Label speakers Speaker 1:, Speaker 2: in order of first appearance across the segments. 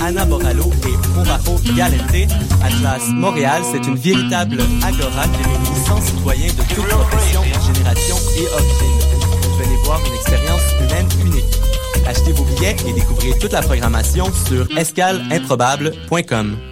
Speaker 1: Anna Boralo et Morajo Galente. Atlas Montréal, c'est une véritable agora qui réunit 100 citoyens de toutes professions, générations et origines. Venez voir une expérience humaine unique. Achetez vos billets et découvrez toute la programmation sur escaleimprobable.com.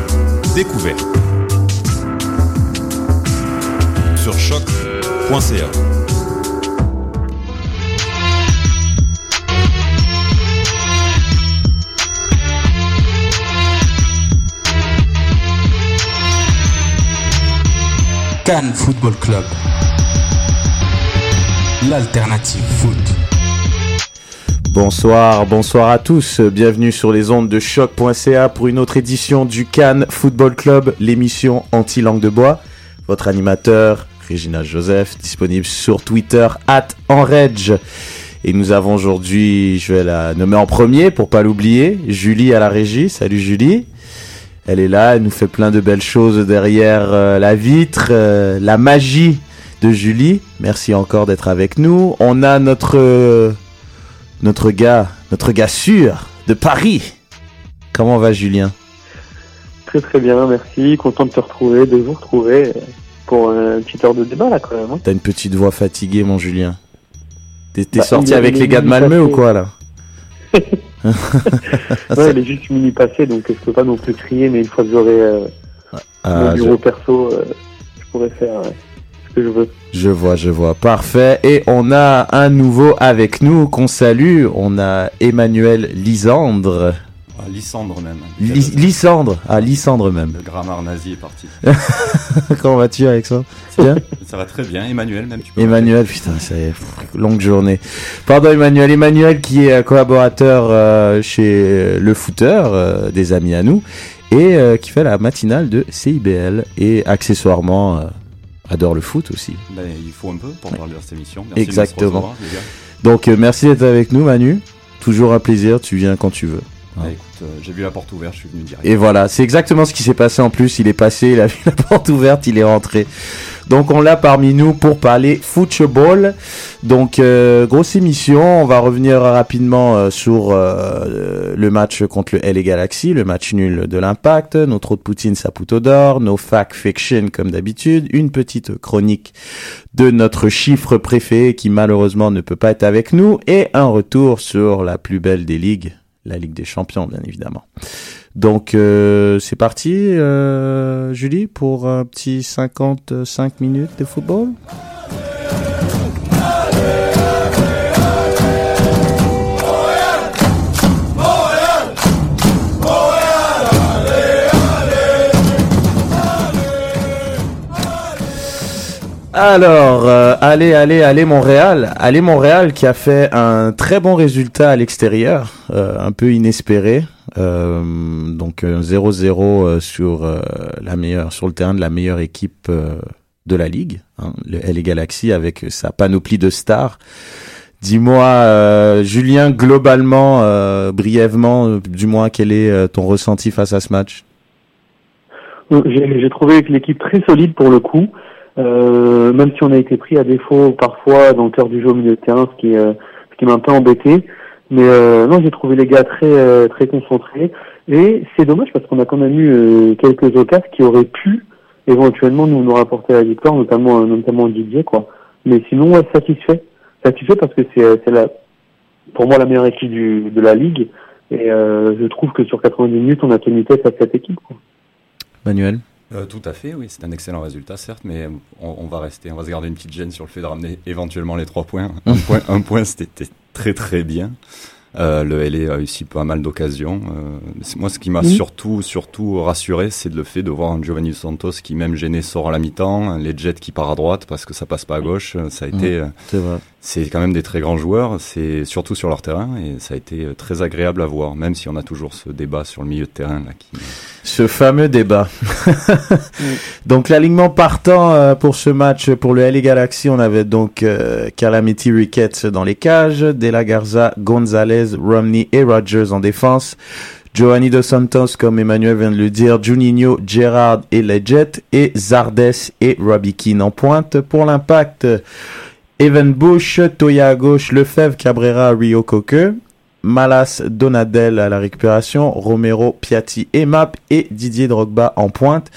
Speaker 2: découverte. Sur choc.ca.
Speaker 3: Cannes Football Club. L'alternative foot.
Speaker 4: Bonsoir, bonsoir à tous. Bienvenue sur les ondes de choc.ca pour une autre édition du Cannes Football Club, l'émission anti-langue de bois. Votre animateur, Régina Joseph, disponible sur Twitter, at enredge. Et nous avons aujourd'hui, je vais la nommer en premier pour pas l'oublier, Julie à la régie. Salut Julie. Elle est là, elle nous fait plein de belles choses derrière euh, la vitre, euh, la magie de Julie. Merci encore d'être avec nous. On a notre euh, notre gars, notre gars sûr de Paris. Comment va Julien?
Speaker 5: Très très bien, merci. Content de te retrouver, de vous retrouver pour une petite heure de débat là quand même. hein.
Speaker 4: T'as une petite voix fatiguée, mon Julien. T'es
Speaker 5: Bah,
Speaker 4: sorti avec
Speaker 5: les
Speaker 4: gars de Malmö ou quoi là?
Speaker 5: Ouais, elle est juste mini passée donc je peux pas non plus crier, mais une fois que j'aurai euh,
Speaker 4: Ah,
Speaker 5: mon bureau perso, euh, je pourrais faire euh, ce que je veux.
Speaker 4: Je vois, je vois. Parfait. Et on a un nouveau avec nous qu'on salue. On a Emmanuel Lisandre.
Speaker 6: Ah, Lysandre même.
Speaker 4: Ly- Lysandre. Ah, Lysandre même.
Speaker 6: Le grammaire nazi est parti.
Speaker 4: Comment vas-tu, Alexandre Bien?
Speaker 6: Ça va très bien. Emmanuel même, tu peux
Speaker 4: Emmanuel, putain, c'est longue journée. Pardon, Emmanuel. Emmanuel qui est euh, collaborateur euh, chez euh, Le Footeur, euh, des amis à nous, et euh, qui fait la matinale de CIBL et accessoirement euh, adore le foot aussi.
Speaker 6: Ben, il faut un peu pour parler de cette émission. Merci
Speaker 4: Exactement.
Speaker 6: De recevoir.
Speaker 4: Donc, euh, merci d'être avec nous, Manu. Toujours un plaisir. Tu viens quand tu veux.
Speaker 6: Ah, écoute, euh, j'ai vu la porte ouverte, je suis venu direct.
Speaker 4: Et voilà, c'est exactement ce qui s'est passé en plus. Il est passé, il a vu la porte ouverte, il est rentré. Donc on l'a parmi nous pour parler football. Donc euh, grosse émission, on va revenir rapidement euh, sur euh, le match contre le LA Galaxy, le match nul de l'Impact, notre trou de Poutine Saputo d'or, nos fact fiction comme d'habitude, une petite chronique de notre chiffre préféré qui malheureusement ne peut pas être avec nous. Et un retour sur la plus belle des ligues, la Ligue des Champions bien évidemment. Donc euh, c'est parti, euh, Julie, pour un petit 55 minutes de football? Alors, euh, allez, allez, allez Montréal. Allez Montréal qui a fait un très bon résultat à l'extérieur, euh, un peu inespéré. Euh, donc euh, 0-0 euh, sur la meilleure, sur le terrain de la meilleure équipe de la ligue, hein, le LA Galaxy avec sa panoplie de stars. Dis-moi, Julien, globalement, brièvement, du moins, quel est ton ressenti face à ce match?
Speaker 5: J'ai trouvé l'équipe très solide pour le coup, euh, même si on a été pris à défaut parfois dans le cœur du jeu au milieu de terrain, ce qui, euh, ce qui m'a un peu embêté. Mais euh, non, j'ai trouvé les gars très euh, très concentrés. Et c'est dommage parce qu'on a quand même eu euh, quelques occasions qui auraient pu éventuellement nous nous rapporter la victoire, notamment euh, notamment Didier quoi. Mais sinon, ouais, satisfait, satisfait parce que c'est la pour moi la meilleure équipe du, de la ligue. Et je trouve que sur 90 minutes, on a tenu tête à cette équipe. Quoi.
Speaker 4: Manuel?
Speaker 6: Euh, tout à fait, oui, c'est un excellent résultat, certes, mais on, on, va rester, on va se garder une petite gêne sur le fait de ramener éventuellement les trois points. Un point, un point c'était très très bien. Euh, le LA a aussi pas mal d'occasions. Euh, moi, ce qui m'a surtout, surtout rassuré, c'est le fait de voir un Giovanni Santos qui, même gêné, sort à la mi-temps, les Jets qui part à droite parce que ça passe pas à gauche. Ça a été, euh,
Speaker 4: c'est
Speaker 6: quand même des très grands joueurs, c'est surtout sur leur terrain et ça a été très agréable à voir, même si on a toujours ce débat sur le milieu de terrain là. Qui...
Speaker 4: Ce fameux débat. donc l'alignement partant pour ce match pour le LA Galaxy, on avait donc euh, Calamity Ricketts dans les cages, De La Garza, Gonzalez, Romney et Rogers en défense. Giovanni Dos Santos, comme Emmanuel vient de le dire, Juninho, Gerard et Leggett, et Zardes et Robbie Keane en pointe pour l'impact. Evan Bush, Toya à gauche, Lefebvre, Cabrera, Rio Coque, Malas, Donadel à la récupération, Romero, Piatti et Map et Didier Drogba en pointe.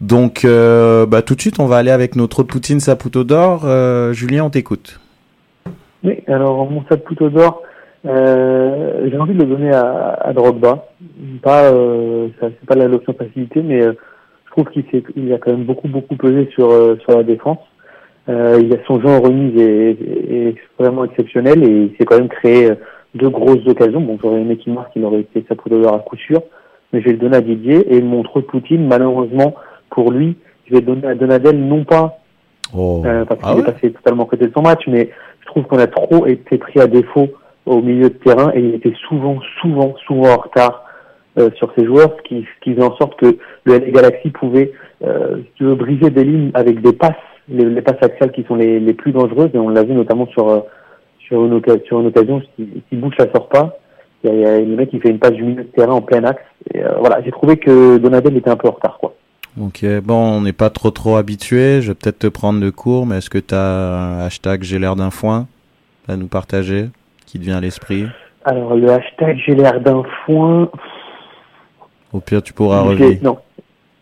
Speaker 4: Donc, euh, bah, tout de suite, on va aller avec notre Poutine Saputo d'or. Euh, Julien, on t'écoute.
Speaker 5: Oui, alors mon Saputo d'or, euh, j'ai envie de le donner à, à Drogba. Pas, euh, c'est pas l'option facilité, mais je trouve qu'il il a quand même beaucoup beaucoup pesé sur sur la défense. Euh, il a son jeu en remise est, vraiment exceptionnel et il s'est quand même créé euh, deux grosses occasions. Bon, j'aurais aimé qu'il marque, il aurait été sa poudre à coup sûr, mais je vais le donner à Didier et mon trop Poutine, malheureusement pour lui, je vais le donner à Donadel, non pas oh. euh, parce qu'il ah est passé totalement côté de son match, mais je trouve qu'on a trop été pris à défaut au milieu de terrain et il était souvent, souvent, souvent en retard euh, sur ses joueurs, ce qui, ce qui faisait en sorte que le LA Galaxy pouvait euh, briser des lignes avec des passes les, passes axiales qui sont les, les, plus dangereuses, et on l'a vu notamment sur, euh, sur, une, sur une occasion, si, si Bush la sort pas, il y, a, le mec qui fait une passe du milieu de terrain en plein axe. Et, voilà, j'ai trouvé que Donadel était un peu en retard, quoi.
Speaker 4: Ok, bon, on n'est pas trop trop habitué. Je vais peut-être te prendre le cours, mais est-ce que tu as un hashtag j'ai l'air d'un foin à nous partager? Qui te vient à l'esprit
Speaker 5: Alors, le hashtag j'ai l'air d'un foin.
Speaker 4: Au pire, tu pourras revenir.
Speaker 5: Non.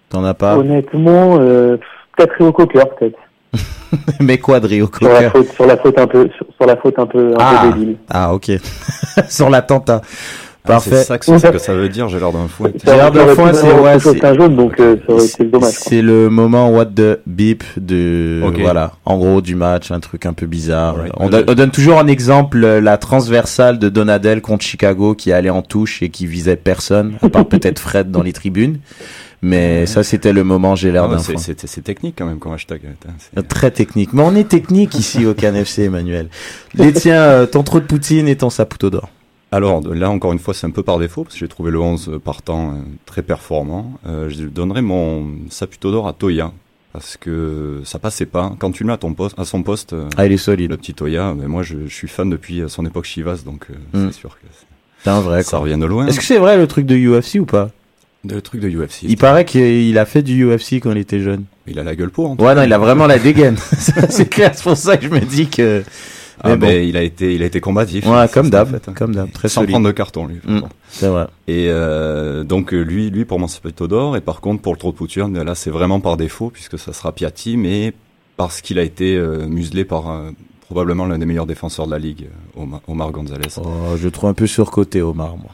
Speaker 4: T'en as pas
Speaker 5: Honnêtement, euh, peut-être Rio Cocker, peut-être.
Speaker 4: Mais quoi de Rio
Speaker 5: sur la faute, sur la faute un peu, sur, la faute un peu, un
Speaker 4: ah.
Speaker 5: peu débile.
Speaker 4: Ah, ok. sur l'attentat.
Speaker 6: Ah, Parfait. c'est ça que, c'est que ça veut dire, j'ai l'air d'un fouet.
Speaker 4: J'ai l'air d'un fouet, c'est, ouais,
Speaker 5: c'est, un jaune, donc, euh, c'est dommage.
Speaker 4: C'est le moment what the beep de, voilà, en gros, du match, un truc un peu bizarre. On, on, donne toujours un exemple, euh, la transversale de Donadel contre Chicago qui allait en touche et qui visait personne, à part peut-être Fred dans les tribunes. Mais ça, c'était le moment, j'ai l'air d'un
Speaker 6: C'est technique quand même comme hashtag.
Speaker 4: Très technique. Mais on est technique ici au CanFC, Emmanuel. Les tiens, euh, ton trop de Poutine et ton saputo d'or.
Speaker 6: Alors là, encore une fois, c'est un peu par défaut, parce que j'ai trouvé le 11 partant euh, très performant. Euh, je donnerai mon saputo d'or à Toya, parce que ça passait pas. Quand tu le mets à, ton poste, à son poste,
Speaker 4: ah, il est solide.
Speaker 6: le petit Toya, mais moi je, je, suis fan depuis son époque Chivas, donc hmm. c'est sûr que
Speaker 4: c'est un vrai.
Speaker 6: Ça revient de loin.
Speaker 4: Est-ce que c'est vrai le truc de UFC ou pas?
Speaker 6: De truc de UFC.
Speaker 4: Il paraît qu'il a fait du UFC quand il était jeune.
Speaker 6: Il a la gueule pour. En
Speaker 4: ouais, non, il a vraiment la dégaine. c'est clair, c'est pour ça que je me dis que.
Speaker 6: Ah, mais il a été, il a été combatif.
Speaker 4: Ouais, comme d'hab, hein. comme d'hab, très
Speaker 6: Sans prendre de carton, lui.
Speaker 4: Mm, c'est vrai.
Speaker 6: Et euh, donc lui, lui pour moi c'est plutôt d'or. Et par contre pour le trou de pouture, là c'est vraiment par défaut puisque ça sera Piatti, mais parce qu'il a été euh, muselé par euh, probablement l'un des meilleurs défenseurs de la ligue, Omar, Omar Gonzalez.
Speaker 4: Oh, je trouve un peu surcoté Omar, moi.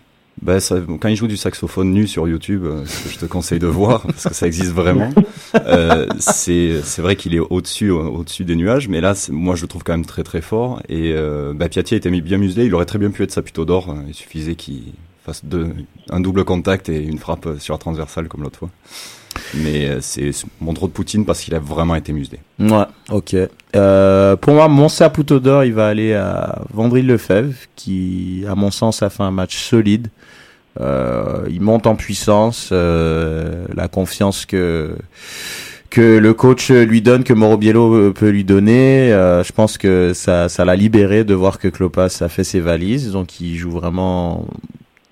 Speaker 6: Ben, ça, quand il joue du saxophone nu sur YouTube, euh, que je te conseille de voir parce que ça existe vraiment. Euh, c'est vrai qu'il est au-dessus au-dessus des nuages, mais là moi je le trouve quand même très très fort. Et euh, bah, Piatti a été mis bien muselé, il aurait très bien pu être sa plutôt d'or. Il suffisait qu'il fasse deux, un double contact et une frappe sur la transversale comme l'autre fois. Mais euh, c'est mon trop de Poutine parce qu'il a vraiment été muselé.
Speaker 4: Ouais, ok. Euh, pour moi, mon saputo d'or, il va aller à Vendry Lefebvre, qui, à mon sens, a fait un match solide. Euh, il monte en puissance, euh, la confiance que que le coach lui donne, que Morobiello peut lui donner. Euh, je pense que ça, ça l'a libéré de voir que Klopas a fait ses valises, donc il joue vraiment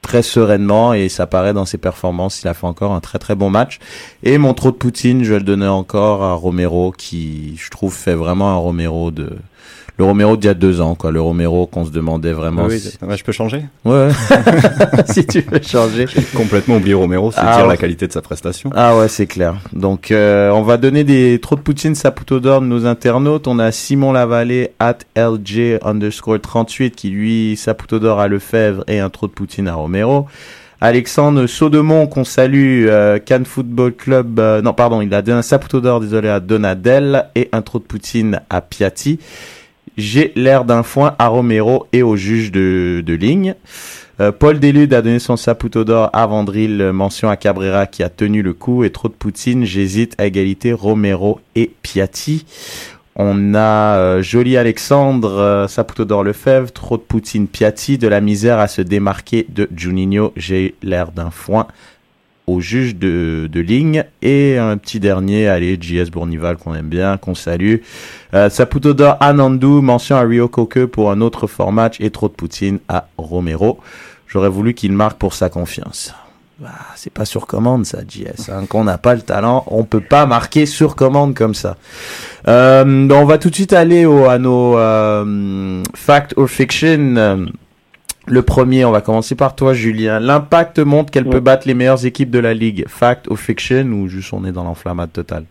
Speaker 4: très sereinement et ça paraît dans ses performances. Il a fait encore un très très bon match. Et mon trop de Poutine, je vais le donner encore à Romero qui, je trouve, fait vraiment un Romero de le Romero d'il y a deux ans, quoi. Le Romero qu'on se demandait vraiment.
Speaker 6: Oui,
Speaker 4: si-
Speaker 6: ouais, je peux changer?
Speaker 4: Ouais. si tu veux changer.
Speaker 6: J'ai complètement oublié Romero, c'est
Speaker 4: Ah,
Speaker 6: dire
Speaker 4: ouais.
Speaker 6: la qualité de sa prestation.
Speaker 4: Ah ouais, c'est clair. Donc, euh, on va donner des trop de poutine Saputo d'or de nos internautes. On a Simon Lavallée, at LJ underscore 38, qui lui, Saputo d'or à Lefebvre et un trop de poutine à Romero. Alexandre Saudemont, qu'on salue, euh, Cannes Football Club, euh, non, pardon, il a donné un Saputo d'or, désolé, à Donadel et un trop de poutine à Piatti. J'ai l'air d'un foin à Romero et au juge de, ligne. Euh, Paul Delude a donné son saputo d'or à Vandril, euh, mention à Cabrera qui a tenu le coup et trop de Poutine, j'hésite à égalité Romero et Piatti. On a euh, Joli Alexandre, euh, saputo d'or Lefebvre, trop de Poutine Piatti, de la misère à se démarquer de Juninho, j'ai l'air d'un foin au juge de, de ligne et un petit dernier, allez, JS Bournival qu'on aime bien, qu'on salue. Euh, Saputo d'or Anandou, mention à Rio Koke pour un autre fort match et trop de Poutine à Romero. J'aurais voulu qu'il marque pour sa confiance. Bah, c'est pas sur commande ça, JS. Hein. Quand on n'a pas le talent, on peut pas marquer sur commande comme ça. Euh, on va tout de suite aller au, à nos euh, fact or fiction. Euh, Le premier, on va commencer par toi, Julien. L'impact montre qu'elle
Speaker 5: Ouais.
Speaker 4: peut battre les meilleures équipes de la ligue. Fact or fiction ou juste on est dans l'enflammade totale?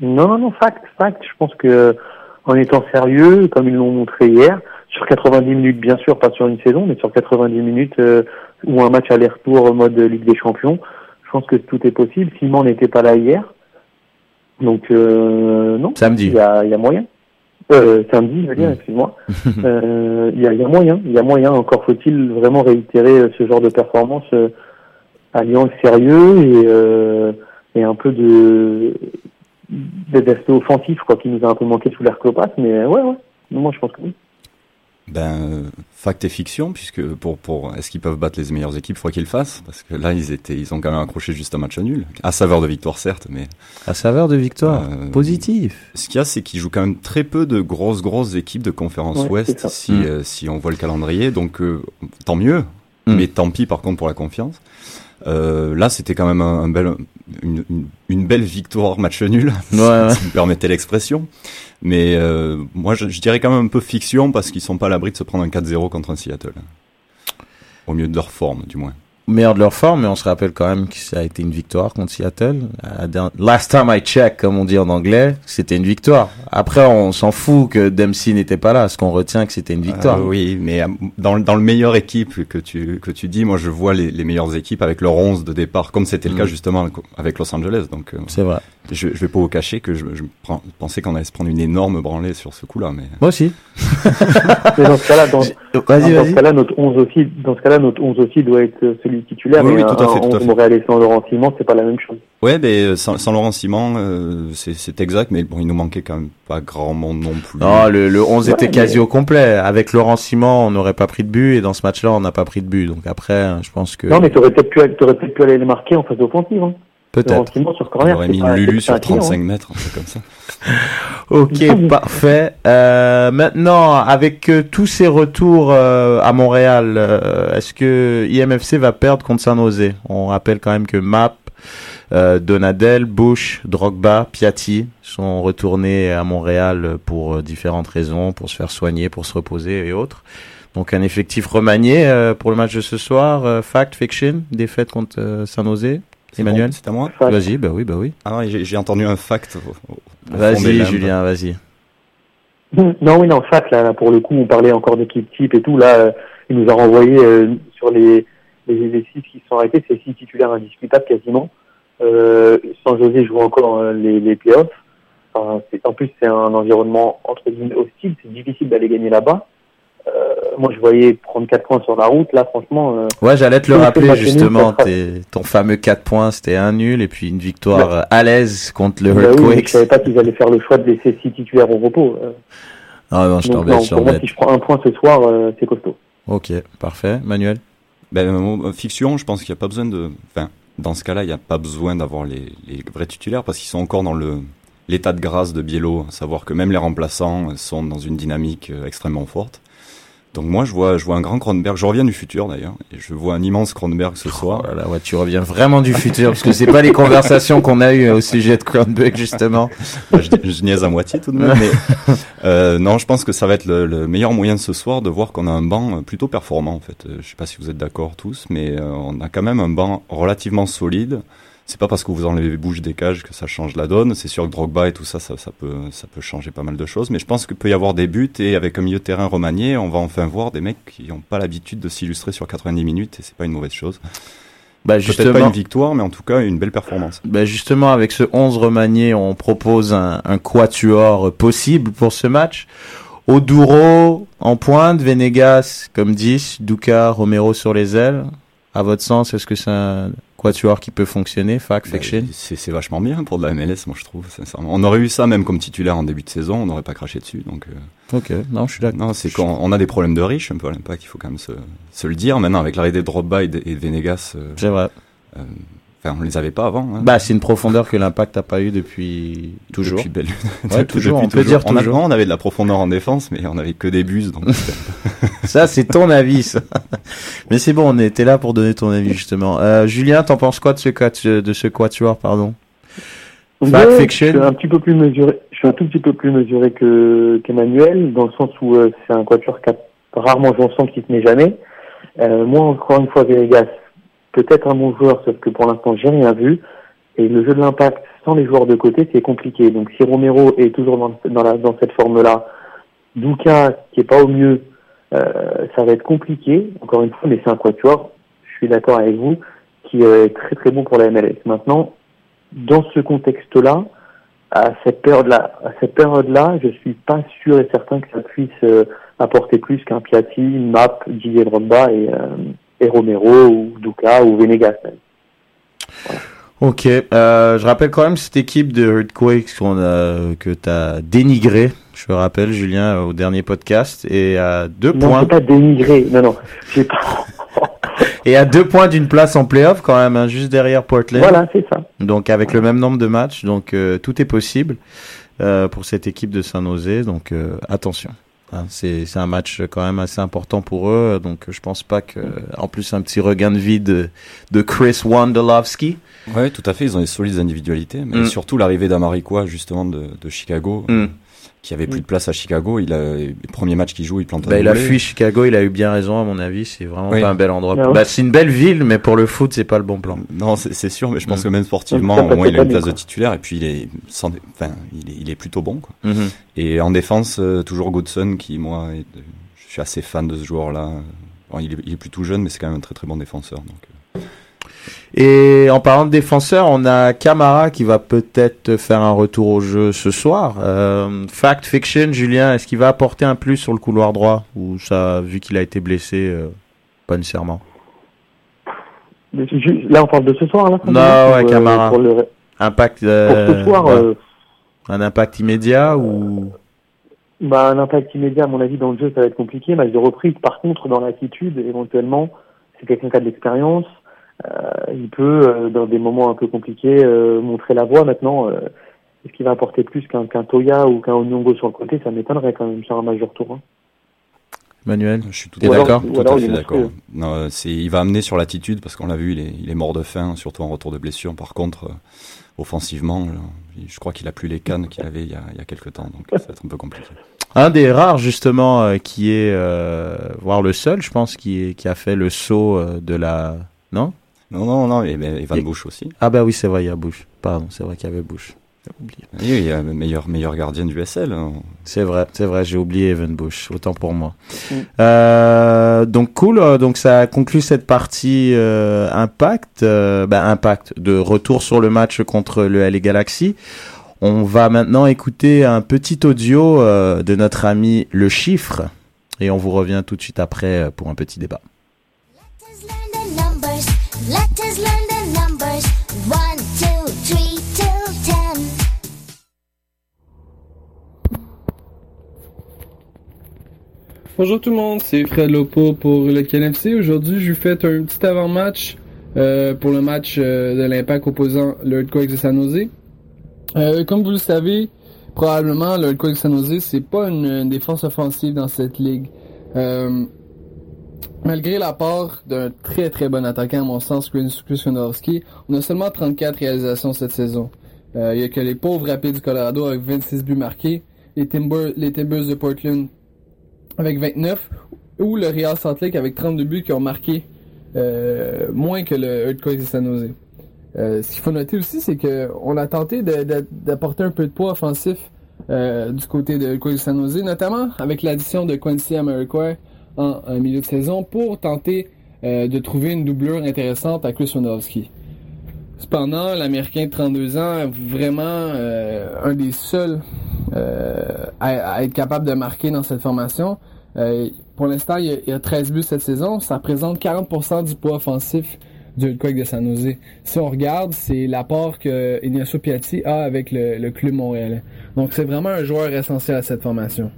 Speaker 5: Non, non, non, fact, fact. Je pense que en étant sérieux, comme ils l'ont montré hier, sur 90 minutes, bien sûr, pas sur une saison, mais sur 90 minutes euh, ou un match aller-retour en mode Ligue des Champions, je pense que tout est possible. Simon n'était pas là hier, donc euh, non.
Speaker 4: Samedi.
Speaker 5: Il y a, il y a moyen. Euh, samedi, je veux dire, excuse-moi. Euh, Il y, a, y a moyen, il y a moyen. Encore faut-il vraiment réitérer euh, ce genre de performance euh, alliant le sérieux et, euh, et un peu de d'aspect offensif quoi qui nous a un peu manqué sous l'air Clopas mais euh, ouais ouais. Moi je pense que oui
Speaker 6: Ben, euh, fact et fiction, puisque pour, pour, est-ce qu'ils peuvent battre les meilleures équipes, faut qu'ils le fassent, parce que là, ils étaient, ils ont quand même accroché juste un match nul. À saveur de victoire, certes, mais
Speaker 4: À saveur de victoire.
Speaker 6: Euh,
Speaker 4: Positif.
Speaker 6: ce qu'il y a, c'est qu'ils jouent quand même très peu de grosses, grosses équipes de conférence
Speaker 5: Ouais,
Speaker 6: Ouest, si,
Speaker 4: Mm.
Speaker 6: euh, si on voit le calendrier, donc, euh, tant mieux.
Speaker 4: Mm.
Speaker 6: Mais tant pis, par contre, pour la confiance. Euh, là, c'était quand même un, un bel, une, une, une belle victoire match nul,
Speaker 4: Ouais, ouais.
Speaker 6: si vous me permettez l'expression. Mais euh, moi, je, je dirais quand même un peu fiction parce qu'ils sont pas à l'abri de se prendre un 4-0 contre un Seattle. Au mieux de leur forme, du moins.
Speaker 4: Meilleur de leur forme, mais on se rappelle quand même que ça a été une victoire contre Seattle. Last time I check, comme on dit en anglais, c'était une victoire. Après, on s'en fout que Dempsey n'était pas là. Ce qu'on retient, que c'était une victoire.
Speaker 6: Euh, oui, mais euh, dans, dans le meilleur équipe que tu, que tu dis, moi je vois les, les meilleures équipes avec leur 11 de départ, comme c'était le
Speaker 4: Mm.
Speaker 6: cas justement avec Los Angeles. Donc euh,
Speaker 4: C'est vrai.
Speaker 6: Je, je vais pas vous cacher que je, je prends- pensais qu'on allait se prendre une énorme branlée sur ce coup-là. Mais
Speaker 4: Moi aussi.
Speaker 5: mais dans ce cas-là dans,
Speaker 4: Vas-y,
Speaker 5: dans ce
Speaker 4: vas-y.
Speaker 5: cas-là notre 11 aussi dans ce cas-là notre 11 aussi doit être celui titulaire
Speaker 6: Oui,
Speaker 5: mais
Speaker 6: oui,
Speaker 5: un,
Speaker 6: tout à fait,
Speaker 5: un
Speaker 6: tout à
Speaker 5: 11
Speaker 6: fait.
Speaker 5: Montréal et sans Laurent Simon c'est pas la même chose
Speaker 6: ouais, mais euh, sans, sans Laurent Simon, euh, c'est exact, mais bon, il nous manquait quand même pas grand monde non plus.
Speaker 4: Non, le, le 11
Speaker 5: Ouais,
Speaker 4: était
Speaker 5: mais-
Speaker 4: quasi au complet. Avec Laurent Simon, on n'aurait pas pris de but, et dans ce match-là, on n'a pas pris de but. Donc après, je pense que
Speaker 5: non mais t'aurais peut-être pu t'aurais peut-être pu aller les marquer en phase offensive hein.
Speaker 4: Peut-être.
Speaker 5: C'est
Speaker 6: mis Lulu sur
Speaker 5: pas un client,
Speaker 6: 35
Speaker 5: hein.
Speaker 6: mètres, un truc comme ça.
Speaker 4: Ok, parfait. Euh, maintenant, avec euh, tous ces retours euh, à Montréal, euh, est-ce que IMFC va perdre contre San Jose? On rappelle quand même que Map, euh, Donadel, Bush, Drogba, Piatti sont retournés à Montréal pour euh, différentes raisons, pour se faire soigner, pour se reposer et autres. Donc un effectif remanié euh, pour le match de ce soir. Euh, fact, fiction, défaite contre euh, San Jose?
Speaker 6: C'est
Speaker 4: Emmanuel
Speaker 6: bon, C'est à moi.
Speaker 4: Vas-y, bah oui, bah oui.
Speaker 6: Ah j'ai entendu un fact.
Speaker 4: Vas-y. Julien, vas-y.
Speaker 5: Non, oui, non, fact, là, là, pour le coup, on parlait encore d'équipe type et tout. Là, euh, il nous a renvoyé euh, sur les, les, les six qui sont arrêtés, c'est six titulaires indiscutables quasiment. Euh, sans José joue encore euh, les, les playoffs. Enfin, en plus, c'est un environnement entre guillemets hostile. C'est difficile d'aller gagner là-bas. Moi, je voyais prendre quatre points sur la route. Là, franchement, euh,
Speaker 4: Ouais, j'allais te le rappeler justement. ton fameux 4 points, c'était un nul et puis une victoire euh, à l'aise contre le
Speaker 5: bah oui, je savais pas qu'ils allaient faire le choix de laisser six titulaires au repos. Euh,
Speaker 4: Ah non, je t'embête, je
Speaker 5: pour moi,
Speaker 4: t'embête.
Speaker 5: si je prends un point ce soir, euh, c'est costaud.
Speaker 4: Ok, parfait. Manuel?
Speaker 6: Ben, fiction, je pense qu'il n'y a pas besoin de. Enfin, dans ce cas-là, il n'y a pas besoin d'avoir les, les vrais titulaires parce qu'ils sont encore dans le l'état de grâce de Biello, à savoir que même les remplaçants sont dans une dynamique extrêmement forte. Donc moi, je vois, je vois un grand Kronberg. Je reviens du futur d'ailleurs, et je vois un immense Kronberg ce soir.
Speaker 4: Oh là là, ouais, tu reviens vraiment du futur parce que c'est pas les conversations qu'on a eues au sujet de Kronberg justement.
Speaker 6: Bah, je, je niaise à moitié tout de même, mais euh, non, je pense que ça va être le, le meilleur moyen ce soir de voir qu'on a un banc plutôt performant en fait. Euh, Je sais pas si vous êtes d'accord tous, mais euh, on a quand même un banc relativement solide. C'est pas parce que vous enlevez Bouche des cages que ça change la donne. C'est sûr que Drogba et tout ça, ça, ça peut, ça peut changer pas mal de choses. Mais je pense qu'il peut y avoir des buts et avec un milieu de terrain remanié, on va enfin voir des mecs qui n'ont pas l'habitude de s'illustrer sur 90 minutes et c'est pas une mauvaise chose.
Speaker 4: Bah
Speaker 6: Peut-être pas une victoire, mais en tout cas une belle performance.
Speaker 4: bah justement avec ce 11 remanié, on propose un, un quatuor possible pour ce match. Oduro en pointe, Venegas comme 10, Duca, Romero sur les ailes. À votre sens, est-ce que c'est un quatuor qui peut fonctionner, Fact Fiction
Speaker 6: Bah, C'est vachement bien pour de la MLS, moi je trouve. sincèrement. On aurait eu ça même comme titulaire en début de saison, on n'aurait pas craché dessus. Donc euh,
Speaker 4: Ok, non, je suis d'accord.
Speaker 6: non, c'est quand on a des problèmes de riches un peu à l'impact, il faut quand même se, se le dire. Maintenant avec l'arrivée de Drogba et de, et de Venegas, euh,
Speaker 4: C'est vrai.
Speaker 6: euh, enfin on les avait pas avant. hein.
Speaker 4: Bah, c'est une profondeur que l'impact n'a pas eu depuis toujours.
Speaker 6: Depuis belle-
Speaker 4: Ouais,
Speaker 6: depuis
Speaker 4: toujours, on peut
Speaker 6: toujours.
Speaker 4: dire toujours.
Speaker 6: avant, on avait de la profondeur en défense, mais on avait que des buses. Donc
Speaker 4: Ça, c'est ton avis, ça. Mais c'est bon, on était là pour donner ton avis, justement. Euh, Julien, t'en penses quoi de ce, quatu- de ce quatuor, pardon? Fact
Speaker 5: Ouais,
Speaker 4: Fiction.
Speaker 5: Je suis un petit peu plus mesuré. Je suis un tout petit peu plus mesuré que qu'Emmanuel, dans le sens où euh, c'est un quatuor qui a rarement joué ensemble, si ce n'est jamais. Euh, moi, encore une fois, Venegas, peut-être un bon joueur, sauf que pour l'instant, j'ai rien vu. Et le jeu de l'impact sans les joueurs de côté, c'est compliqué. Donc, si Romero est toujours dans, cette forme-là, Douka, qui est pas au mieux, euh, ça va être compliqué. Encore une fois, mais c'est un quatuor. Je suis d'accord avec vous, qui euh, est très très bon pour la MLS. Maintenant, dans ce contexte-là, à cette période-là, à cette je suis pas sûr et certain que ça puisse euh, apporter plus qu'un Piatti, Map, Didier Drogba et, et Romero ou Duca ou Venegas. même.
Speaker 4: Ok, euh, je rappelle quand même cette équipe de Earthquakes qu'on a, que t'as dénigré, je le rappelle, Julien, au dernier podcast, et à deux
Speaker 5: Non,
Speaker 4: points,
Speaker 5: c'est pas dénigré. Non, non, j'ai pas.
Speaker 4: et à deux points d'une place en playoff quand même, hein, juste derrière Portland.
Speaker 5: voilà, c'est ça.
Speaker 4: Donc avec le même nombre de matchs, donc euh, tout est possible euh, pour cette équipe de Saint-Nosé. Donc euh, attention, c'est c'est un match quand même assez important pour eux. Donc je pense pas que, en plus un petit regain de vie de, de Chris Wondolowski.
Speaker 6: ouais, tout à fait, ils ont des solides individualités, mais
Speaker 4: Mm.
Speaker 6: surtout l'arrivée d'Amariqua justement de, de Chicago,
Speaker 4: Mm.
Speaker 6: Qui avait plus de place à Chicago. Il a le premier match qu'il joue, il plante un
Speaker 4: Bah, il a fui Chicago, il a eu bien raison à mon avis. C'est vraiment
Speaker 6: Oui.
Speaker 4: pas un bel endroit.
Speaker 5: Ah ouais.
Speaker 4: Bah, c'est une belle ville, mais pour le foot c'est pas le bon plan.
Speaker 6: Non, c'est sûr, mais je pense
Speaker 4: Mm.
Speaker 6: que même sportivement, au moins, il a une place de titulaire et puis il est, sans, enfin, il est, il est plutôt bon. Quoi.
Speaker 4: Mhm.
Speaker 6: Et en défense, euh, toujours Goodson, qui moi, est je suis assez fan de ce joueur-là. Bon, il, est, il est plus tout jeune, mais c'est quand même un très très bon défenseur. Donc, euh.
Speaker 4: Et en parlant de défenseurs, on a Camara qui va peut-être faire un retour au jeu ce soir. Euh, fact, fiction, Julien, est-ce qu'il va apporter un plus sur le couloir droit Ou ça, vu qu'il a été blessé, euh, pas nécessairement?
Speaker 5: Là, on parle de ce soir, là.
Speaker 4: Non, ouais,
Speaker 5: Ou,
Speaker 4: Camara.
Speaker 5: Pour, le...
Speaker 4: Impact,
Speaker 5: pour
Speaker 4: euh,
Speaker 5: ce soir,
Speaker 4: ouais.
Speaker 5: euh,
Speaker 4: un impact immédiat ou?
Speaker 5: Bah, un impact immédiat, à mon avis, dans le jeu, ça va être compliqué. Match de reprise, par contre, dans l'attitude, éventuellement, c'est quelqu'un qui a de l'expérience. Euh, il peut, euh, dans des moments un peu compliqués, euh, montrer la voie. Maintenant, euh, est-ce qu'il va apporter plus qu'un Toya ou qu'un Onyongo sur le côté? Ça m'étonnerait quand même sur un match de retour. hein.
Speaker 4: Manuel
Speaker 6: Je suis tout, à-
Speaker 4: d'accord?
Speaker 6: tout fait d'accord. il va amener sur l'attitude parce qu'on l'a vu, il est, il est mort de faim, surtout en retour de blessure. Par contre, euh, offensivement, je crois qu'il a plus les cannes qu'il avait il y a, il y a quelques temps, donc ça va être un peu compliqué.
Speaker 4: Un des rares justement euh, qui est, euh, voire le seul, je pense, qui, est, qui a fait le saut euh, de la... Non?
Speaker 6: Non, non, non, et, ben, Evan
Speaker 4: Et-
Speaker 6: Bush aussi.
Speaker 4: Ah bah oui, c'est vrai, il y a Bush. Pardon, c'est vrai qu'il y avait Bush. J'ai oublié.
Speaker 6: Oui, il y a le meilleur, meilleur gardien du SL. hein.
Speaker 4: C'est vrai, c'est vrai, j'ai oublié Evan Bush, autant pour moi.
Speaker 5: Mm.
Speaker 4: Euh, donc cool, euh, donc ça conclut cette partie euh, Impact, euh, bah, Impact de retour sur le match contre le LA Galaxy. On va maintenant écouter un petit audio euh, de notre ami Le Chiffre et on vous revient tout de suite après pour un petit débat.
Speaker 7: Bonjour tout le monde, c'est Fred Lopo pour le KNFC. Aujourd'hui, je vous fais un petit avant-match euh, pour le match euh, de l'Impact opposant le de San. Euh, comme vous le savez, probablement le de San Jose, c'est pas une, une défense offensive dans cette ligue. Malgré l'apport d'un très très bon attaquant, à mon sens, Kondowski, on a seulement 34 réalisations cette saison. Euh, Il y a que les pauvres rapides du Colorado avec 26 buts marqués, les, Timber, les Timbers de Portland avec 29, ou le Real Salt Lake avec 32 buts qui ont marqué euh, moins que le Earthquake de San Jose. Euh, ce qu'il faut noter aussi, c'est que on a tenté d'apporter un peu de poids offensif du côté de Earthquake de notamment avec l'addition de Quincy Amarikwa en, milieu de saison pour tenter euh, de trouver une doublure intéressante à Chris Wondowski. Cependant, l'Américain de 32 ans est vraiment euh, un des seuls euh, à, être capable de marquer dans cette formation. Pour l'instant, il il a 13 buts cette saison. Ça représente 40% du poids offensif du Earthquake de San Jose. Si on regarde, c'est l'apport que Ignacio Piatti a avec le, le club montréalais. Donc, c'est vraiment un joueur essentiel à cette formation.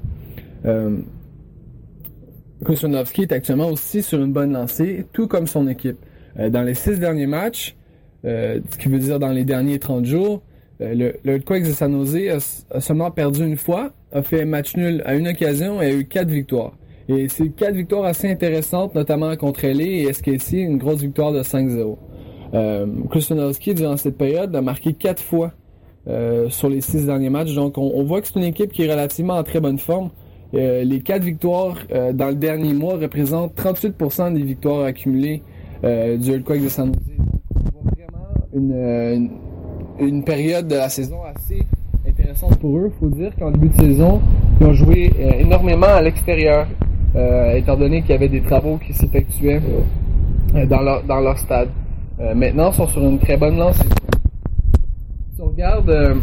Speaker 7: Kusunovski est actuellement aussi sur une bonne lancée, tout comme son équipe. Euh, dans les six derniers matchs, euh, ce qui veut dire dans les derniers 30 jours, euh, le, le de San a, seulement perdu une fois, a fait match nul à une occasion et a eu quatre victoires. Et c'est quatre victoires assez intéressantes, notamment contre LA et SKC, une grosse victoire de 5-0. Euh, durant cette période, a marqué quatre fois sur les six derniers matchs. Donc, on, on voit que c'est une équipe qui est relativement en très bonne forme. Euh, les quatre victoires euh, dans le dernier mois représentent 38% des victoires accumulées euh, du Earthquake de San Jose. Donc, vraiment une, euh, une, une période de la saison assez intéressante pour eux. faut dire qu'en début de saison, ils ont joué énormément à l'extérieur, étant donné qu'il y avait des travaux qui s'effectuaient dans, leur, dans leur stade. Maintenant, ils sont sur une très bonne lancée. Si on regarde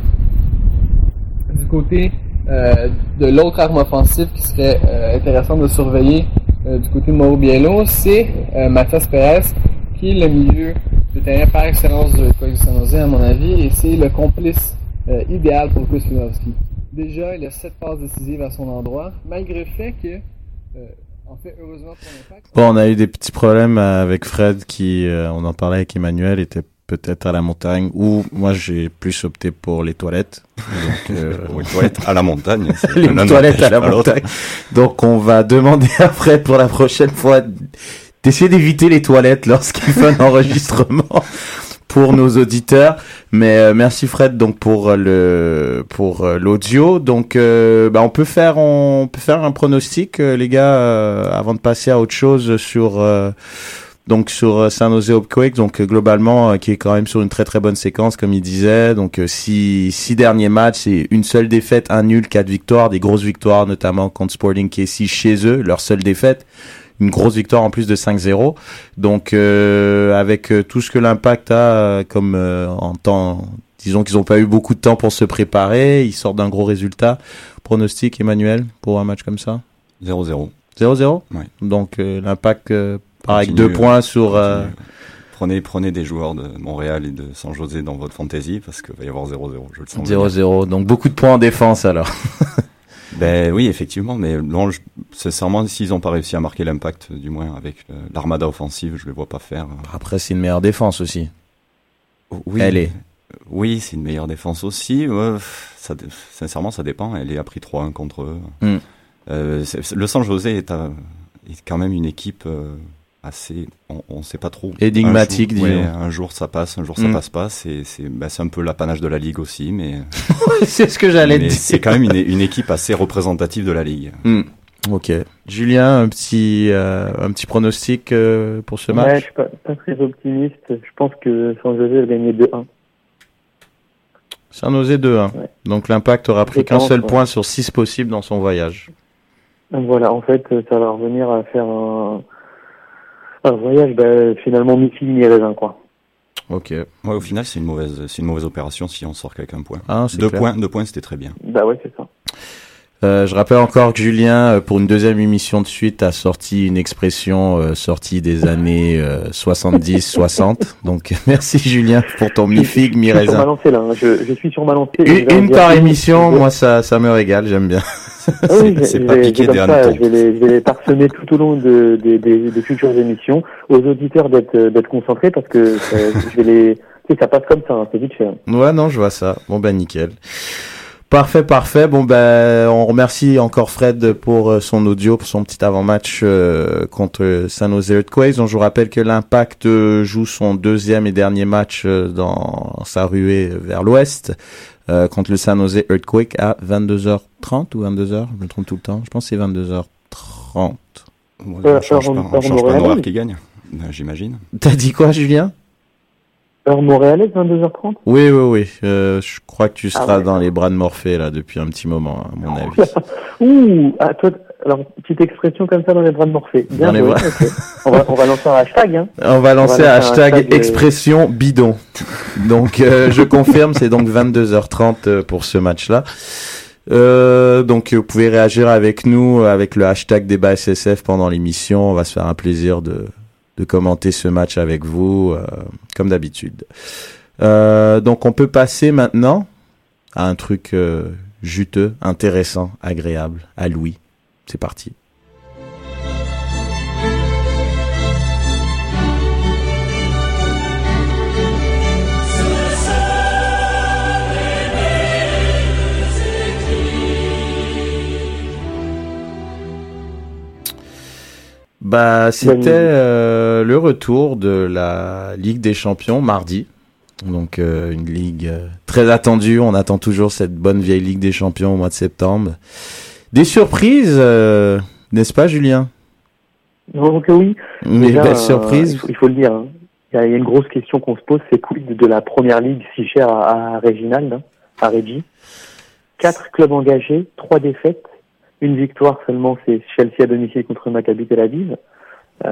Speaker 7: du côté euh, de l'autre arme offensive qui serait euh, intéressant de surveiller euh, du côté de Mauro Biello, c'est euh, Mathias Perez, qui est le milieu de terrain par excellence San Jose, à mon avis, et c'est le complice euh, idéal pour Kunowski. Déjà, il a sept passes décisives à son endroit, malgré le fait que, en fait, heureusement pour
Speaker 4: Bon, on a eu des petits problèmes avec Fred qui, euh, on en parlait avec Emmanuel, était peut-être à la montagne ou moi j'ai plus opté pour les toilettes. Donc, euh,
Speaker 6: Pour une toilette à la montagne.
Speaker 4: les toilettes à la montagne. Donc on va demander à Fred pour la prochaine fois d'essayer d'éviter les toilettes lorsqu'il fait un enregistrement pour nos auditeurs. Mais euh, merci Fred donc pour euh, le pour euh, l'audio. Donc euh, bah, on peut faire on peut faire un pronostic euh, les gars euh, avant de passer à autre chose sur euh, donc sur euh, San Jose Earthquakes, donc euh, globalement euh, qui est quand même sur une très très bonne séquence comme il disait. Donc six, six derniers matchs, c'est une seule défaite, un nul, quatre victoires, des grosses victoires notamment contre Sporting KC chez eux, leur seule défaite. Une grosse victoire en plus de 5-0. Donc euh, avec tout ce que l'impact a comme euh, en temps, disons qu'ils n'ont pas eu beaucoup de temps pour se préparer, ils sortent d'un gros résultat. Pronostic Emmanuel pour un match comme ça?
Speaker 6: 0-0.
Speaker 4: 0-0
Speaker 6: Ouais.
Speaker 4: Donc euh, l'impact euh, part avec deux points sur... euh.
Speaker 6: Prenez, prenez des joueurs de Montréal et de San José dans votre fantasy parce qu'il va y avoir 0-0. Je le sens.
Speaker 4: 0-0, donc beaucoup de points en défense alors.
Speaker 6: Ben oui, effectivement, mais je, sincèrement, s'ils n'ont pas réussi à marquer l'impact, du moins avec l'armada offensive, je les vois pas faire.
Speaker 4: Après, c'est une meilleure défense aussi.
Speaker 6: Oui,
Speaker 4: Elle est.
Speaker 6: Oui, c'est une meilleure défense aussi. Ça, sincèrement, ça dépend. Elle est a pris 3-1 contre eux.
Speaker 4: Mm.
Speaker 6: Euh, le San José est, à- est quand même une équipe euh, assez. On ne sait pas trop.
Speaker 4: Énigmatique,
Speaker 6: un jour, ouais, un jour ça passe, un jour ça
Speaker 4: Mm.
Speaker 6: passe pas. C'est c'est ben, c'est un peu l'apanage de la ligue aussi, mais,
Speaker 4: c'est ce que j'allais
Speaker 6: mais
Speaker 4: dire.
Speaker 6: c'est quand même une, une équipe assez représentative de la ligue.
Speaker 4: Hmm. Ok. Julien, un petit, euh, un petit pronostic euh, pour ce
Speaker 5: Ouais,
Speaker 4: match?
Speaker 5: je suis pas, pas très optimiste. Je pense que San Jose va gagner 2-1.
Speaker 4: San Jose 2-1.
Speaker 5: Ouais.
Speaker 4: Donc l'impact aura pris qu'un seul
Speaker 5: ouais.
Speaker 4: point sur 6 possibles dans son voyage.
Speaker 5: Donc voilà, en fait, ça va revenir à faire un, un voyage bah, finalement mi-figue, mi-raisin, quoi.
Speaker 4: Ok.
Speaker 6: Ouais, au final, c'est une mauvaise, c'est une mauvaise opération si on sort qu'avec un point.
Speaker 4: Ah, c'est
Speaker 6: Deux
Speaker 4: clair.
Speaker 6: points, deux points, c'était très bien.
Speaker 5: Bah ouais, c'est ça.
Speaker 4: Euh, je rappelle encore que Julien, euh, pour une deuxième émission de suite, a sorti une expression euh, sortie des années 70-60. Donc merci Julien pour ton mi-figue,
Speaker 5: Je suis sur ma
Speaker 4: mi-raisin.
Speaker 5: lancée là. hein. Je, je suis sur ma lancée.
Speaker 4: Une, une par émission, moi ça, ça me régale, j'aime bien.
Speaker 5: Oui,
Speaker 6: C'est-
Speaker 5: je-
Speaker 6: pas
Speaker 5: vais-
Speaker 6: piqué
Speaker 5: je vais
Speaker 6: des
Speaker 5: comme ça,
Speaker 6: hannetons.
Speaker 5: Je vais les, je vais les parsemer tout au long de, des- des, des futures émissions. Aux auditeurs d'être d'être concentrés parce que ça, je vais les. Tu sais, ça passe comme ça, hein, c'est vite fait. hein.
Speaker 4: Ouais, non, je vois ça. Bon, ben, nickel. Parfait, parfait. Bon ben, on remercie encore Fred pour euh, son audio, pour son petit avant-match euh, contre San Jose Earthquakes. Donc, je vous rappelle que l'Impact euh, joue son deuxième et dernier match euh, dans sa ruée vers l'ouest euh, contre le San Jose Earthquake à 22h30 ou 22h. Je me trompe tout le temps. Je pense que c'est 22h30.
Speaker 6: Bon,
Speaker 5: Euh,
Speaker 6: on change pas, on change pas d'horaire qui gagne, j'imagine.
Speaker 4: T'as dit quoi, Julien?
Speaker 5: Heure montréalaise, 22h30
Speaker 4: Oui, oui, oui. Euh, je crois que tu
Speaker 5: Ah
Speaker 4: seras
Speaker 5: ouais.
Speaker 4: dans les bras de Morphée là depuis un petit moment, à mon avis.
Speaker 5: Ouh, ah, toi, alors, petite expression comme ça dans les bras de Morphée. Bien
Speaker 4: Dans les bras.
Speaker 5: on, va, on va lancer un hashtag, hein.
Speaker 4: On va lancer
Speaker 5: lancer
Speaker 4: un hashtag,
Speaker 5: euh,
Speaker 4: expression bidon. Donc euh, je confirme, c'est donc 22h30 euh, pour ce match-là. Euh, donc vous pouvez réagir avec nous euh, avec le hashtag débat SSF pendant l'émission. On va se faire un plaisir de, de commenter ce match avec vous euh, comme d'habitude. Euh, donc on peut passer maintenant à un truc euh, juteux, intéressant, agréable, à Louis. C'est parti. Bah, c'était euh, le retour de la Ligue des Champions mardi. Donc euh, une ligue euh, très attendue. On attend toujours cette bonne vieille Ligue des Champions au mois de septembre. Des surprises, euh, n'est-ce pas, Julien?
Speaker 5: Donc oui.
Speaker 4: Des
Speaker 5: Déjà,
Speaker 4: belles
Speaker 5: euh,
Speaker 4: surprises.
Speaker 5: il, faut, il faut le dire. hein. Il y, a, il y a une grosse question qu'on se pose, c'est quid de la première ligue si chère à, à Réginald, hein, à Régie. Quatre clubs engagés, trois défaites, une victoire seulement, c'est Chelsea à domicile contre Maccabi Tel Aviv. Euh,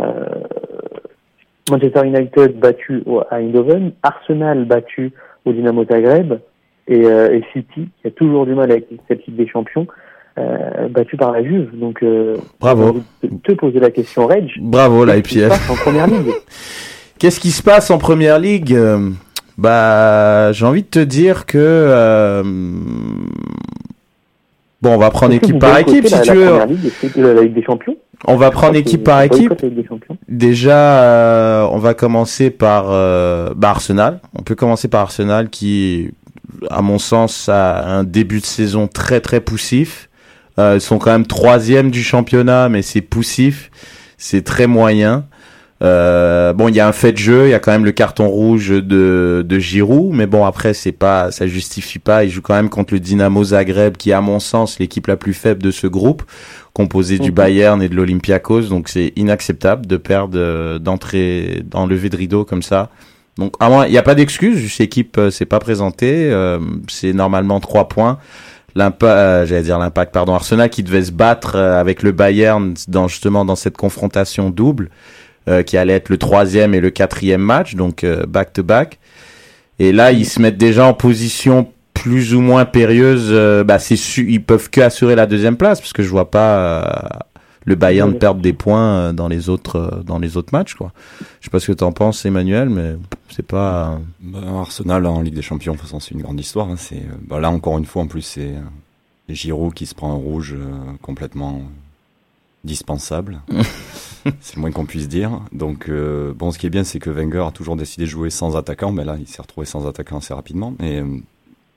Speaker 5: Manchester United battu au- à Eindhoven, Arsenal battu au Dynamo Zagreb et, euh, et City qui a toujours du mal avec cette Ligue des Champions, euh, battu par la Juve. Donc, euh,
Speaker 4: Bravo.
Speaker 5: de te poser la question, Reg.
Speaker 4: Bravo, la IPF.
Speaker 5: en première ligue?
Speaker 4: Qu'est-ce qui se passe en première ligue? Bah, j'ai envie de te dire que bon, on va prendre équipe par équipe si
Speaker 5: la,
Speaker 4: tu
Speaker 5: la
Speaker 4: veux.
Speaker 5: première ligue, est-ce que- la Ligue des Champions
Speaker 4: On va prendre équipe par équipe. Déjà, euh, on va commencer par euh, bah, Arsenal. On peut commencer par Arsenal qui, à mon sens, a un début de saison très très poussif. Euh, ils sont quand même troisième du championnat, mais c'est poussif, c'est très moyen. Euh, bon, il y a un fait de jeu, il y a quand même le carton rouge de, de Giroud, mais bon après c'est pas, ça justifie pas. Il joue quand même contre le Dynamo Zagreb, qui est à mon sens l'équipe la plus faible de ce groupe, composé du. Bayern et de l'Olympiakos, donc c'est inacceptable de perdre euh, d'entrer dans le lever de rideau comme ça. Donc à moins, il n'y a pas d'excuse, juste l'équipe euh, s'est pas présentée, euh, c'est normalement trois points. L'impact, euh, j'allais dire l'impact, pardon, Arsenal qui devait se battre euh, avec le Bayern dans justement dans cette confrontation double, qui allait être le troisième et le quatrième match, donc back to back. Et là, ils se mettent déjà en position plus ou moins périlleuse. euh, bah, c'est su, ils peuvent que assurer la deuxième place parce que je vois pas euh, le Bayern
Speaker 5: Ouais.
Speaker 4: perdre des points euh, dans les autres euh, dans les autres matchs, quoi. Je sais pas ce que t'en penses, Emmanuel, mais c'est pas.
Speaker 6: Bah, Arsenal en Ligue des Champions, de toute façon, c'est une grande histoire. hein. C'est euh, bah, là encore une fois, en plus, c'est euh, Giroud qui se prend un rouge euh, complètement dispensable. c'est le moins qu'on puisse dire. Donc euh, bon, ce qui est bien, c'est que Wenger a toujours décidé de jouer sans attaquant, mais là, il s'est retrouvé sans attaquant assez rapidement. Et euh,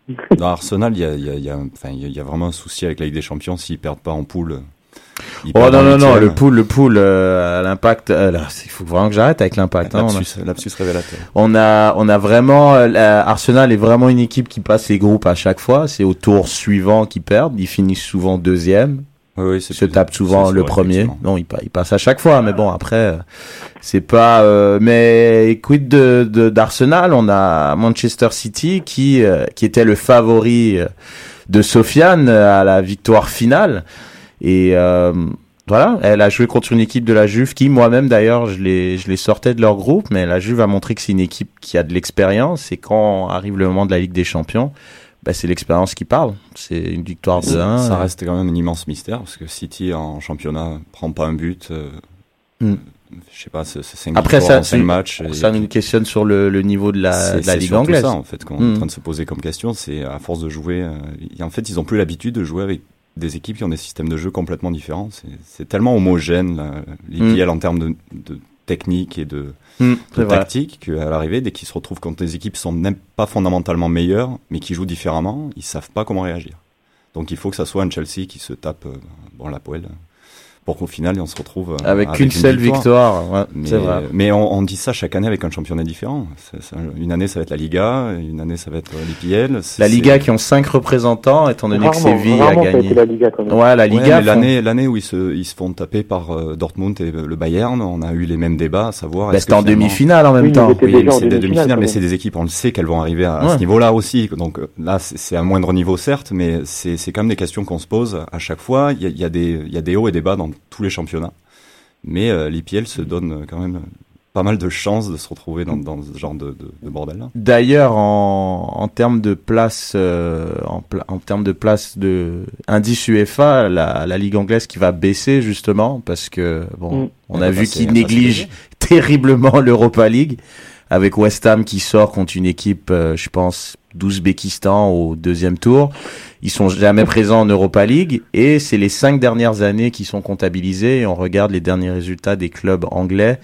Speaker 6: dans Arsenal, il y a, il y, a, il y, a, enfin, il y a- il y a vraiment un souci avec la Ligue des Champions s'ils perdent pas en poule.
Speaker 4: Oh non non non, le pool le pool euh, l'impact. euh, il faut vraiment que j'arrête avec l'impact. hein, on a-
Speaker 6: Lapsus, lapsus révélateur.
Speaker 4: On a, on a vraiment, euh, Arsenal est vraiment une équipe qui passe les groupes à chaque fois. C'est au tour suivant qu'ils perdent. Ils finissent souvent deuxième.
Speaker 6: Oui,
Speaker 4: se tapent souvent le premier. Non, ils, pa- ils passent à chaque fois. Mais bon, après, euh, c'est pas. euh, mais quid de d'Arsenal? On a Manchester City qui euh, qui était le favori euh, de Sofiane à la victoire finale. Et euh, voilà, elle a joué contre une équipe de la Juve qui, moi-même d'ailleurs, je les, je les sortais de leur groupe, mais la Juve a montré que c'est une équipe qui a de l'expérience et quand arrive le moment de la Ligue des Champions, bah, c'est l'expérience qui parle. C'est une victoire de 1.
Speaker 6: Ça reste quand même un immense mystère parce que City en championnat prend pas un but. euh,
Speaker 4: Mm.
Speaker 6: Je sais pas, c'est c'est cinq
Speaker 4: Après,
Speaker 6: victoires
Speaker 4: ça,
Speaker 6: en
Speaker 4: c'est-
Speaker 6: matchs.
Speaker 4: Ça nous questionne sur le, le niveau de la,
Speaker 6: c'est-
Speaker 4: de la
Speaker 6: c'est
Speaker 4: Ligue anglaise.
Speaker 6: ça en fait qu'on est en train de se poser comme question. C'est à force de jouer. euh, et en fait, ils ont plus l'habitude de jouer avec des équipes qui ont des systèmes de jeu complètement différents. C'est- C'est tellement homogène la- l'IPL en termes de, de technique et de,
Speaker 4: Mm,
Speaker 6: de
Speaker 4: vrai.
Speaker 6: tactique qu'à l'arrivée, dès qu'ils se retrouvent contre des équipes qui sont même pas fondamentalement meilleures, mais qui jouent différemment, ils savent pas comment réagir. Donc il faut que ça soit un Chelsea qui se tape euh, bon la poêle pour qu'au final on se retrouve euh,
Speaker 4: Avec
Speaker 6: une
Speaker 4: seule victoire, ouais,
Speaker 6: mais,
Speaker 4: c'est vrai.
Speaker 6: mais on, on dit ça chaque année avec un championnat différent. Une année ça va être la Liga, une année ça va être l'IPL.
Speaker 4: La Liga qui ont cinq représentants, étant donné que Séville a gagné.
Speaker 5: la Liga quand même.
Speaker 4: Ouais, la
Speaker 6: Ouais,
Speaker 4: Liga. font-
Speaker 6: l'année l'année où ils se ils se font taper par euh, Dortmund et le Bayern, on a eu les mêmes débats à savoir.
Speaker 4: Bah, c'était en
Speaker 6: finalement-
Speaker 4: demi-finale en même
Speaker 5: Oui,
Speaker 4: temps.
Speaker 6: Oui, c'est des
Speaker 5: demi-finale,
Speaker 6: demi-finales, mais c'est des équipes, on le sait qu'elles vont arriver à, à ce niveau-là aussi. Donc euh, là, c'est un moindre niveau certes, mais c'est c'est quand même des questions qu'on se pose à chaque fois. Il y a, il y a des il y a des hauts et des bas dans tous les championnats, mais euh, l'IPL se donne euh, quand même pas mal de chances de se retrouver dans, dans ce genre de, de, de bordel-là.
Speaker 4: D'ailleurs, en, en termes de place, euh, en, termes de place de indice UEFA, la, la ligue anglaise qui va baisser justement parce que bon,
Speaker 5: Mm.
Speaker 4: on a
Speaker 6: va
Speaker 4: vu qu'ils négligent terriblement l'Europa League avec West Ham qui sort contre une équipe, euh, je pense, d'Ouzbékistan au deuxième tour. Ils sont jamais présents en Europa League et c'est les cinq dernières années qui sont comptabilisées et on regarde les derniers résultats des clubs anglais.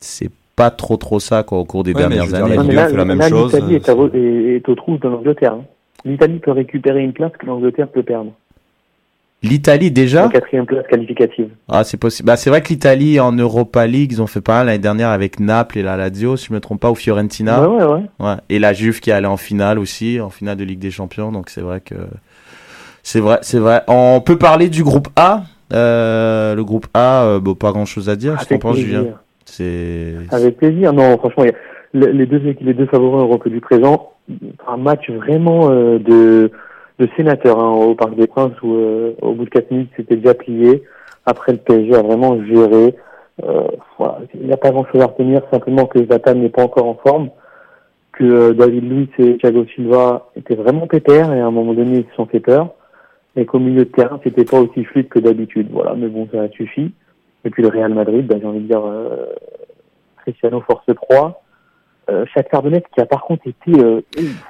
Speaker 4: C'est pas trop trop ça quoi au cours des
Speaker 6: Ouais,
Speaker 4: dernières
Speaker 6: dire,
Speaker 4: années.
Speaker 5: là,
Speaker 6: fait la même
Speaker 5: là,
Speaker 6: chose,
Speaker 5: L'Italie est, est au trou de l'Angleterre. hein. L'Italie peut récupérer une place que l'Angleterre peut perdre.
Speaker 4: L'Italie déjà
Speaker 5: La quatrième place qualificative.
Speaker 4: Ah, c'est possible. Bah, c'est vrai que l'Italie en Europa League, ils ont fait pas mal l'année dernière avec Naples et la Lazio, si je me trompe pas, ou Fiorentina.
Speaker 5: Ouais, ouais, ouais.
Speaker 4: Ouais. Et la Juve qui est allée en finale aussi, en finale de Ligue des Champions. Donc c'est vrai que c'est vrai, c'est vrai. On peut parler du groupe A. Euh, le groupe A, euh, bon, pas grand chose à dire.
Speaker 5: Avec
Speaker 4: pense,
Speaker 5: plaisir.
Speaker 4: Julien C'est
Speaker 5: Avec plaisir. Non, franchement, y a- les deux équipes- les deux favoris européens du présent, un match vraiment euh, de sénateur hein, au Parc des Princes où euh, au bout de 4 minutes c'était déjà plié. Après le PSG a vraiment géré. Euh, il n'y a pas grand chose à retenir, simplement que Zlatan n'est pas encore en forme, que euh, David Luiz et Thiago Silva étaient vraiment pépères et à un moment donné ils se sont fait peur, et qu'au milieu de terrain c'était pas aussi fluide que d'habitude. Voilà, mais bon ça suffit. Et puis le Real Madrid, bah, j'ai envie de dire Cristiano Force 3. Euh, Shakhtar Donetsk qui a par contre été euh,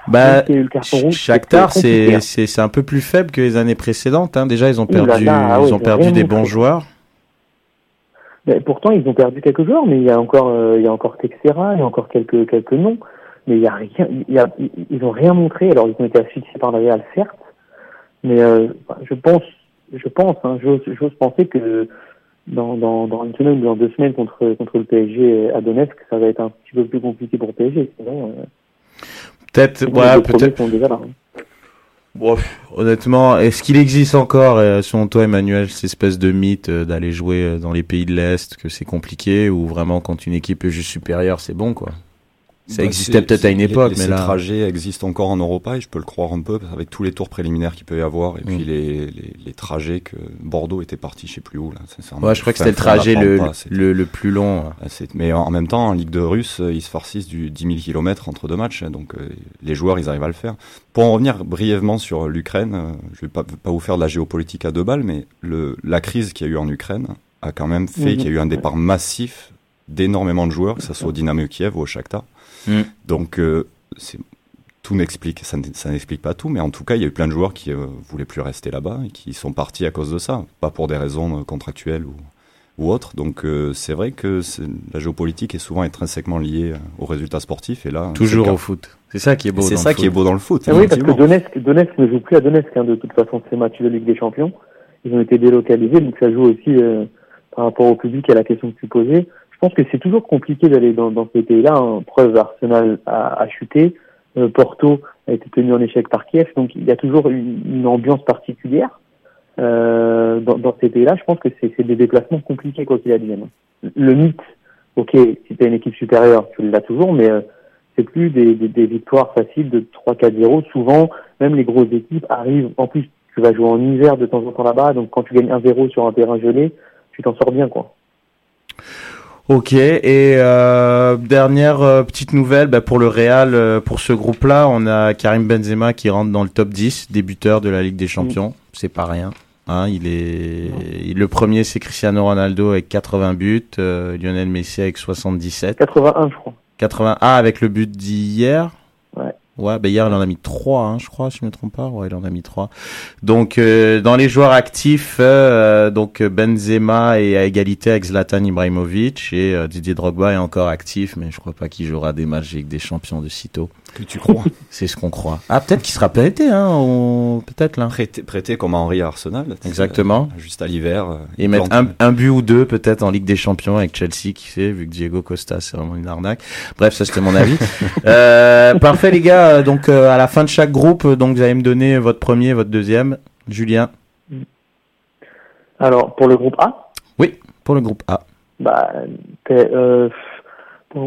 Speaker 4: Bah,
Speaker 5: qui a eu le carton rouge,
Speaker 4: Shakhtar, c'est c'est c'est un peu plus faible que les années précédentes. Hein. Déjà, ils ont
Speaker 5: là
Speaker 4: perdu,
Speaker 5: là, ah ouais,
Speaker 4: ils ont perdu des bons joueurs.
Speaker 5: Mais pourtant, ils ont perdu quelques joueurs, mais il y a encore, euh, il y a encore Texera, il y a encore quelques quelques noms, mais il y a rien, il y a, ils ont rien montré. Alors ils ont été asphyxiés par le Real, certes, mais euh, je pense, je pense, hein, j'ose penser que dans, dans dans une semaine ou dans deux semaines contre contre le PSG à Donetsk, ça va être un petit peu plus compliqué pour le PSG. Sinon, euh,
Speaker 4: Peut-être, ouais, peut-être.
Speaker 5: hein.
Speaker 4: Bon, honnêtement, est-ce qu'il existe encore, euh, selon toi, Emmanuel, cette espèce de mythe euh, d'aller jouer dans les pays de l'Est, que c'est compliqué, ou vraiment quand une équipe est juste supérieure, c'est bon, quoi? Ça
Speaker 6: Bah,
Speaker 4: existait peut-être à une époque, mais
Speaker 6: Ces
Speaker 4: là...
Speaker 6: trajets existent encore en Europa et je peux le croire un peu avec tous les tours préliminaires qu'il peut y avoir et puis les, les, les trajets que Bordeaux était parti, je sais plus où là.
Speaker 4: Ouais, je crois que c'était le trajet le,
Speaker 6: pas,
Speaker 4: le, le plus long.
Speaker 6: Ah, Mais en même temps, en Ligue de Russe, euh, ils se farcissent du 10 000 km entre deux matchs, donc euh, les joueurs, ils arrivent à le faire. Pour en revenir brièvement sur l'Ukraine, euh, je vais pas, pas vous faire de la géopolitique à deux balles, mais le, la crise qu'il y a eu en Ukraine a quand même fait
Speaker 5: Mhm.
Speaker 6: qu'il y a eu un départ massif d'énormément de joueurs, que ce soit au Dynamo Kiev ou au Shakhtar.
Speaker 4: Mhm.
Speaker 6: Donc, euh, tout n'explique, ça, n'explique pas tout, mais en tout cas, il y a eu plein de joueurs qui euh, voulaient plus rester là-bas et qui sont partis à cause de ça, pas pour des raisons euh, contractuelles ou, ou autres. Donc, euh, c'est vrai que la géopolitique est souvent intrinsèquement liée aux résultats sportifs et là,
Speaker 4: Toujours au foot. C'est ça qui est beau.
Speaker 6: C'est
Speaker 4: dans
Speaker 6: ça
Speaker 4: le
Speaker 6: qui est
Speaker 4: foot.
Speaker 6: beau dans le foot.
Speaker 5: Ah oui, parce que. Donetsk, Donetsk ne joue plus à Donetsk hein, de toute façon ces matchs de Ligue des Champions. Ils ont été délocalisés, donc ça joue aussi euh, par rapport au public et à la question que tu posais. Je pense que c'est toujours compliqué d'aller dans, ces pays-là. Preuve, Arsenal a, chuté, euh, Porto a été tenu en échec par Kiev, donc il y a toujours une, ambiance particulière euh, dans, ces pays-là. Je pense que c'est des déplacements compliqués quoi qu'il advienne. Le mythe, ok, si tu as une équipe supérieure, tu l'as toujours, mais euh, c'est plus des, des victoires faciles de 3-4-0. Souvent, même les grosses équipes arrivent. En plus, tu vas jouer en hiver de temps en temps là-bas, donc quand tu gagnes 1-0 sur un terrain gelé, tu t'en sors bien, quoi.
Speaker 4: Ok, et euh, dernière euh, petite nouvelle bah, pour le Real, euh, pour ce groupe-là, on a Karim Benzema qui rentre dans le top 10, débuteur de la Ligue des Champions. C'est pas rien. Hein, il est il- le premier, c'est Cristiano Ronaldo avec 80 buts, euh, Lionel Messi avec 77,
Speaker 5: 81, je crois.
Speaker 4: 80 ah avec le but d'hier.
Speaker 5: Ouais.
Speaker 4: Bah hier il en a mis trois, hein, je crois, si je me trompe pas. Ouais, il en a mis trois. Donc euh, dans les joueurs actifs, euh, donc Benzema est à égalité avec Zlatan Ibrahimovic et euh, Didier Drogba est encore actif, mais je crois pas qu'il jouera des matchs avec des champions de sitôt.
Speaker 6: Que tu crois
Speaker 4: C'est ce qu'on croit. Ah, peut-être qu'il sera prêté, hein, ou- peut-être là.
Speaker 6: prêté, prêté comme Henri à Arsenal.
Speaker 4: Exactement.
Speaker 6: Euh, juste à l'hiver. euh,
Speaker 4: Et mettre un, un but ou deux peut-être en Ligue des Champions avec Chelsea, qui sait, vu que Diego Costa c'est vraiment une arnaque. Bref, ça c'était mon avis. euh, parfait les gars, Euh, donc euh, à la fin de chaque groupe, euh, donc vous allez me donner votre premier, votre deuxième. Julien,
Speaker 5: Alors, pour le groupe A,
Speaker 4: pour le groupe A.
Speaker 5: bah, euh,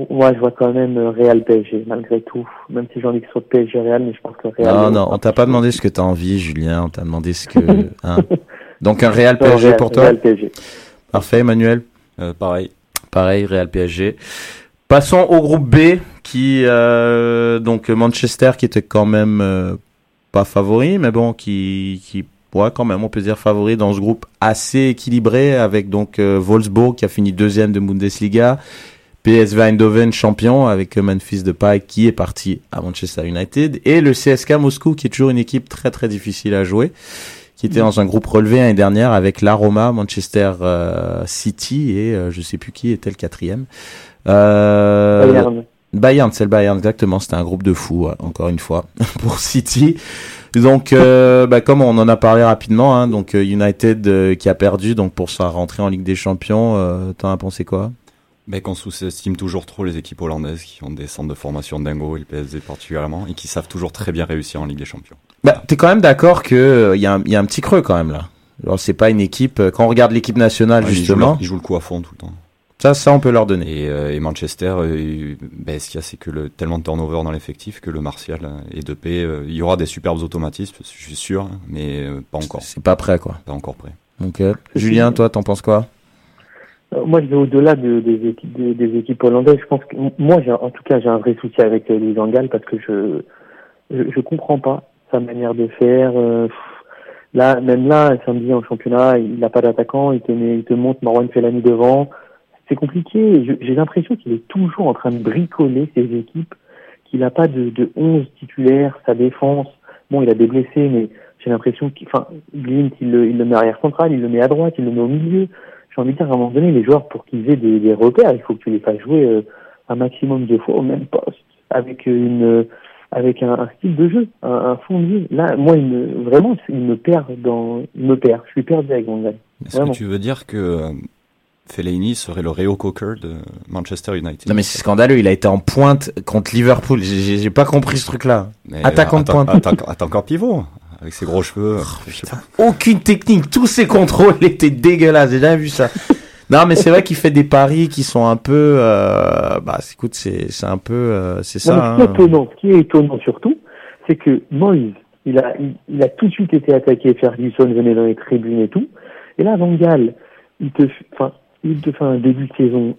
Speaker 5: moi, je vois quand même Real PSG, malgré tout. Même si j'ai envie que ce soit PSG Real, mais je pense que Real.
Speaker 4: Non, non, on t'a pas demandé ce que t'as envie, Julien, on t'a demandé ce que... hein. Donc un Real PSG pour toi?
Speaker 5: Real PSG.
Speaker 4: Parfait Emmanuel
Speaker 6: Euh, pareil.
Speaker 4: Pareil, Real PSG. Passons au groupe B, qui euh, donc Manchester qui était quand même euh, pas favori, mais bon, qui qui ouais quand même on peut dire favori dans ce groupe assez équilibré avec donc euh, Wolfsburg qui a fini deuxième de Bundesliga, PSV Eindhoven champion avec Memphis Depay qui est parti à Manchester United et le CSK Moscou qui est toujours une équipe très très difficile à jouer qui était dans un groupe relevé l'année dernière avec la Roma, Manchester euh, City et euh, je sais plus qui était le quatrième. Euh,
Speaker 5: Bayern.
Speaker 4: Bayern, c'est le Bayern, exactement. C'était un groupe de fous, ouais, encore une fois, pour City. Donc, euh, bah, comme on en a parlé rapidement, hein, donc euh, United euh, qui a perdu, donc pour sa rentrée en Ligue des Champions, euh, t'en as pensé quoi?
Speaker 6: Mais qu'on sous-estime toujours trop les équipes hollandaises qui ont des centres de formation dingo et le PSG particulièrement et qui savent toujours très bien réussir en Ligue des Champions.
Speaker 4: Bah, t'es quand même d'accord que euh, il y, a un- y a un petit creux quand même là. Alors, c'est pas une équipe. euh, Quand on regarde l'équipe nationale,
Speaker 6: Ouais, ils, jouent
Speaker 4: justement,
Speaker 6: ils jouent le coup à fond tout le temps.
Speaker 4: Ça, ça, on peut leur donner.
Speaker 6: Et, euh, et Manchester, euh, ben, ce qu'il y a, c'est que le, tellement de turnover dans l'effectif que le Martial euh, et Depay, euh, il y aura des superbes automatismes, je suis sûr, hein, mais euh, pas encore,
Speaker 4: C'est pas prêt, quoi.
Speaker 6: pas encore prêt.
Speaker 4: Donc, euh, Julien, toi, t'en penses quoi?
Speaker 5: Euh, Moi, je vais au-delà de- des, équipes, des, des équipes hollandaises. Je pense que moi, en tout cas, j'ai un vrai souci avec euh, Louis parce que je, je, je comprends pas sa manière de faire. euh, là, même là, samedi en championnat, il n'a pas d'attaquant. Il te met, il te montre Marwan Fellaini devant. C'est compliqué. J'ai l'impression qu'il est toujours en train de bricoler ses équipes, qu'il n'a pas de, de 11 titulaires, sa défense. Bon, il a des blessés, mais j'ai l'impression qu'il, enfin, Glint, il le, il le met arrière central, il le met à droite, il le met au milieu j'ai envie de dire, à un moment donné, les joueurs, pour qu'ils aient des, des repères, il faut que tu les fasses jouer euh, un maximum de fois au même poste, avec une, euh, avec un, un style de jeu, un, un fond de jeu. Là, moi, il me, vraiment, il me perd dans, il me perd. Je suis perdu avec mon gars.
Speaker 6: Est-ce que tu veux dire que euh, Fellaini serait le Réo Cocker de Manchester United
Speaker 4: Non, mais c'est scandaleux. Il a été en pointe contre Liverpool. J'ai- J'ai j'ai pas compris ce truc-là. Attaquant de pointe.
Speaker 6: attaque- Attaquant pivot, avec ses gros cheveux. pas.
Speaker 4: aucune technique. Tous ses contrôles étaient dégueulasses. J'ai jamais vu ça. Non, mais c'est vrai qu'il fait des paris qui sont un peu. Euh, bah, écoute, c'est c'est un peu, euh, c'est ça.
Speaker 5: ce, qui est
Speaker 4: hein.
Speaker 5: étonnant, ce qui est étonnant surtout, c'est que Moïse, il a, il, il a tout de suite été attaqué, Ferguson venait dans les tribunes et tout. Et là, Van Gaal, il te, enfin, il te fait un début de saison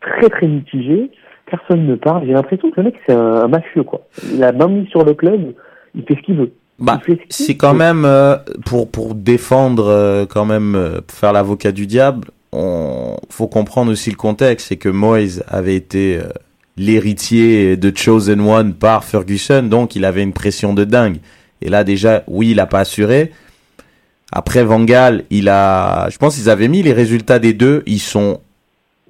Speaker 5: très très mitigé. Personne ne parle. J'ai l'impression que le mec, c'est un, un mafieux, quoi. Il a main mise sur le club. Il fait ce qu'il veut.
Speaker 4: Bah,
Speaker 5: ce
Speaker 4: c'est quand
Speaker 5: veut.
Speaker 4: même euh, pour pour défendre euh, quand même euh, pour faire l'avocat du diable. On faut comprendre aussi le contexte, c'est que Moyes avait été euh, l'héritier de Chosen One par Ferguson, donc il avait une pression de dingue. Et là déjà, oui, il a pas assuré. Après Van Gaal, il a, je pense qu'ils avaient mis les résultats des deux, ils sont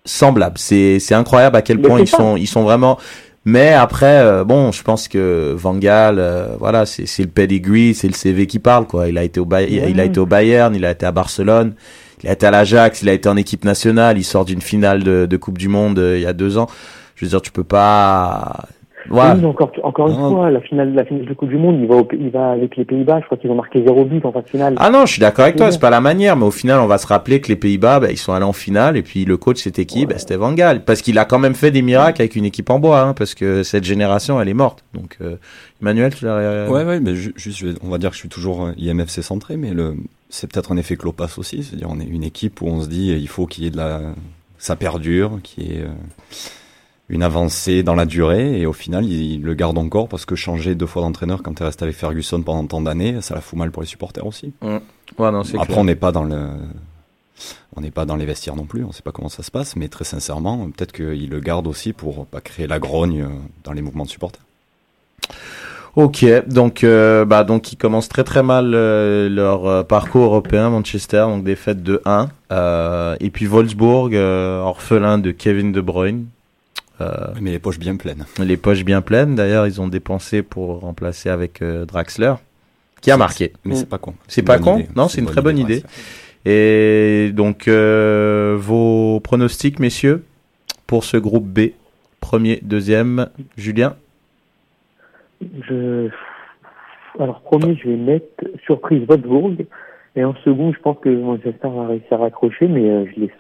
Speaker 4: semblables. C'est c'est incroyable à quel point ils
Speaker 5: ça.
Speaker 4: sont ils sont vraiment. Mais après, euh, bon, je pense que Van Gaal, euh, voilà, c'est c'est le pedigree, c'est le CV qui parle, quoi. Il a été au il a été au Bayern, il a été à Barcelone, il a été à l'Ajax, il a été en équipe nationale, il sort d'une finale de, de Coupe du Monde euh, il y a deux ans. Je veux dire, tu peux pas. Ouais.
Speaker 5: Oui, encore, encore une fois, la finale, la finale de Coupe du Monde, il va, au- il va avec les Pays-Bas. Je crois qu'ils ont marqué zéro but en phase finale.
Speaker 4: Ah non, je suis d'accord avec toi,
Speaker 5: C'est
Speaker 4: pas la manière, mais au final, on va se rappeler que les Pays-Bas, bah, ils sont allés en finale, et puis le coach, c'était qui? Bah, C'était Van Gaal, parce qu'il a quand même fait des miracles avec une équipe en bois, hein, parce que cette génération, elle est morte. Donc, euh, Emmanuel, tu l'as...
Speaker 6: Ouais, ouais, mais ju- juste, on va dire que je suis toujours euh, IMFC centré, mais le, c'est peut-être un effet Clopas aussi. C'est-à-dire, on est une équipe où on se dit, euh, il faut qu'il y ait de la, ça perdure, qu'il y ait euh, une avancée dans la durée, et au final, il, il le garde encore parce que changer deux fois d'entraîneur quand tu restes avec Ferguson pendant tant d'années, ça la fout mal pour les supporters aussi.
Speaker 4: Ouais, non, c'est
Speaker 6: Après,
Speaker 4: clair.
Speaker 6: on n'est pas dans le, on n'est pas dans les vestiaires non plus, on sait pas comment ça se passe, mais très sincèrement, peut-être qu'il le garde aussi pour pas créer la grogne euh, dans les mouvements de supporters.
Speaker 4: Ok, donc euh, bah donc ils commencent très très mal euh, leur euh, parcours européen Manchester, donc défaite de 1 euh, et puis Wolfsburg euh, orphelin de Kevin De Bruyne. Euh,
Speaker 6: Mais les poches bien pleines.
Speaker 4: les poches bien pleines. D'ailleurs, ils ont dépensé pour remplacer avec euh, Draxler, qui a marqué.
Speaker 6: Mais c'est pas con.
Speaker 4: C'est pas con
Speaker 6: idée.
Speaker 4: Non, c'est une très bonne idée. Et donc, euh, vos pronostics, messieurs, pour ce groupe B, premier, deuxième, Julien?
Speaker 5: Je... Alors, premier, je vais mettre surprise Wolfsburg. Et en second, je pense que Manchester va réussir à raccrocher, mais euh, je, les...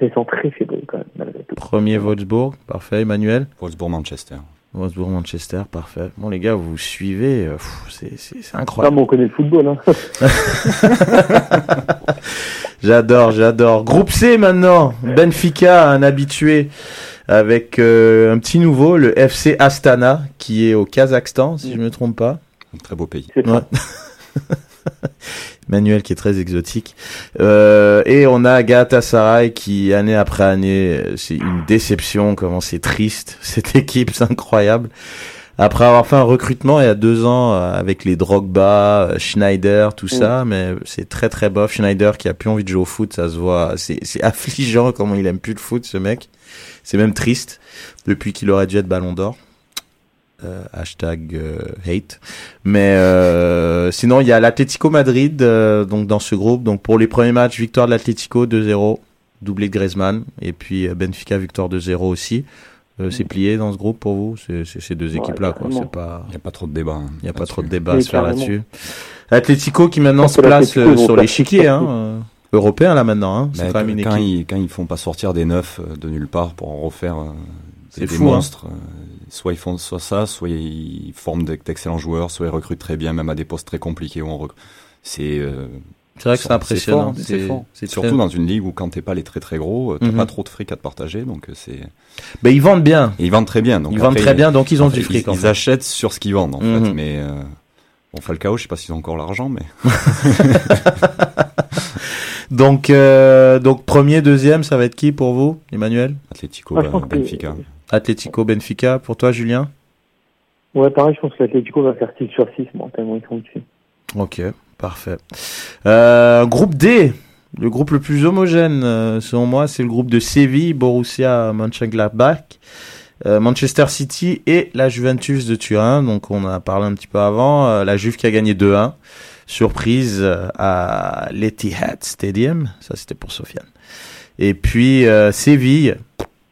Speaker 5: je les sens très faibles quand même, malgré tout.
Speaker 4: Premier, Wolfsburg, parfait. Emmanuel
Speaker 6: Wolfsburg-Manchester.
Speaker 4: Wolfsburg, Manchester, parfait. Bon, les gars, vous suivez, euh, c'est- c'est c'est
Speaker 5: Ah,
Speaker 4: incroyable.
Speaker 5: mais on connaît le football, hein.
Speaker 4: J'adore, j'adore. Groupe C maintenant. Benfica, un habitué avec euh, un petit nouveau, le FC Astana, qui est au Kazakhstan, si je me trompe pas.
Speaker 6: Un très beau pays.
Speaker 4: Ouais. Manuel qui est très exotique. Euh, et on a Galatasaray qui, année après année, c'est une déception, comment c'est triste. Cette équipe, c'est incroyable. Après avoir fait un recrutement il y a deux ans euh, avec les Drogba, euh, Schneider, tout ça, mais c'est très très bof. Schneider qui a plus envie de jouer au foot, ça se voit. C'est c'est affligeant comment il aime plus le foot, ce mec. C'est même triste depuis qu'il aurait dû être Ballon d'Or. Euh, hashtag euh, hate. Mais euh, sinon, il y a l'Atlético Madrid euh, donc dans ce groupe. Donc pour les premiers matchs, victoire de l'Atlético 2-0, doublé de Griezmann. Et puis euh, Benfica, victoire 2-0 aussi. Euh, c'est plié dans ce groupe pour vous? C'est ces deux
Speaker 5: Ouais,
Speaker 4: équipes-là, quoi.
Speaker 5: carrément.
Speaker 4: C'est pas,
Speaker 6: Il n'y a pas trop de débat. hein,
Speaker 4: il a pas trop de débat à se faire là-dessus. Atlético qui maintenant se place euh, sur l'échiquier, hein, euh, européen là maintenant. Hein. Quand même une
Speaker 6: quand,
Speaker 4: équipe.
Speaker 6: ils, quand ils font pas sortir des neufs de nulle part pour en refaire euh,
Speaker 4: C'est
Speaker 6: des, des
Speaker 4: fou, hein.
Speaker 6: monstres, soit ils font soit ça, soit ils forment d'ex- d'excellents joueurs, soit ils recrutent très bien, même à des postes très compliqués où on rec- C'est euh,
Speaker 4: C'est vrai que c'est impressionnant.
Speaker 6: fort, C'est fort.
Speaker 4: c'est
Speaker 6: Surtout
Speaker 4: très-
Speaker 6: dans une ligue où quand t'es pas les très très gros, euh, t'as
Speaker 4: Mhm.
Speaker 6: pas trop de fric à te partager, donc euh, c'est.
Speaker 4: Ben, ils vendent bien.
Speaker 6: Et ils vendent très bien. Donc
Speaker 4: Ils vendent très bien, donc ils ont du fric.
Speaker 6: Ils,
Speaker 4: en
Speaker 6: ils achètent sur ce qu'ils vendent en
Speaker 4: Mhm.
Speaker 6: fait, mais euh, bon Falcao, je sais pas s'ils ont encore l'argent, mais
Speaker 4: Donc, euh, donc premier, deuxième, ça va être qui pour vous, Emmanuel?
Speaker 6: Atlético,
Speaker 5: Ah,
Speaker 6: bah,
Speaker 5: que-
Speaker 6: Benfica.
Speaker 4: Atlético, Benfica. Pour toi, Julien?
Speaker 5: Ouais, pareil, je pense que l'Atlético va faire 6 sur 6, bon, tellement ils sont dessus.
Speaker 4: Ok, parfait. Euh, groupe D, le groupe le plus homogène, euh, selon moi, c'est le groupe de Séville, Borussia Mönchengladbach, euh, Manchester City et la Juventus de Turin. Donc, on a parlé un petit peu avant. euh, la Juve qui a gagné 2-1. Surprise à l'Etihad Stadium. Ça, c'était pour Sofiane. Et puis, Séville,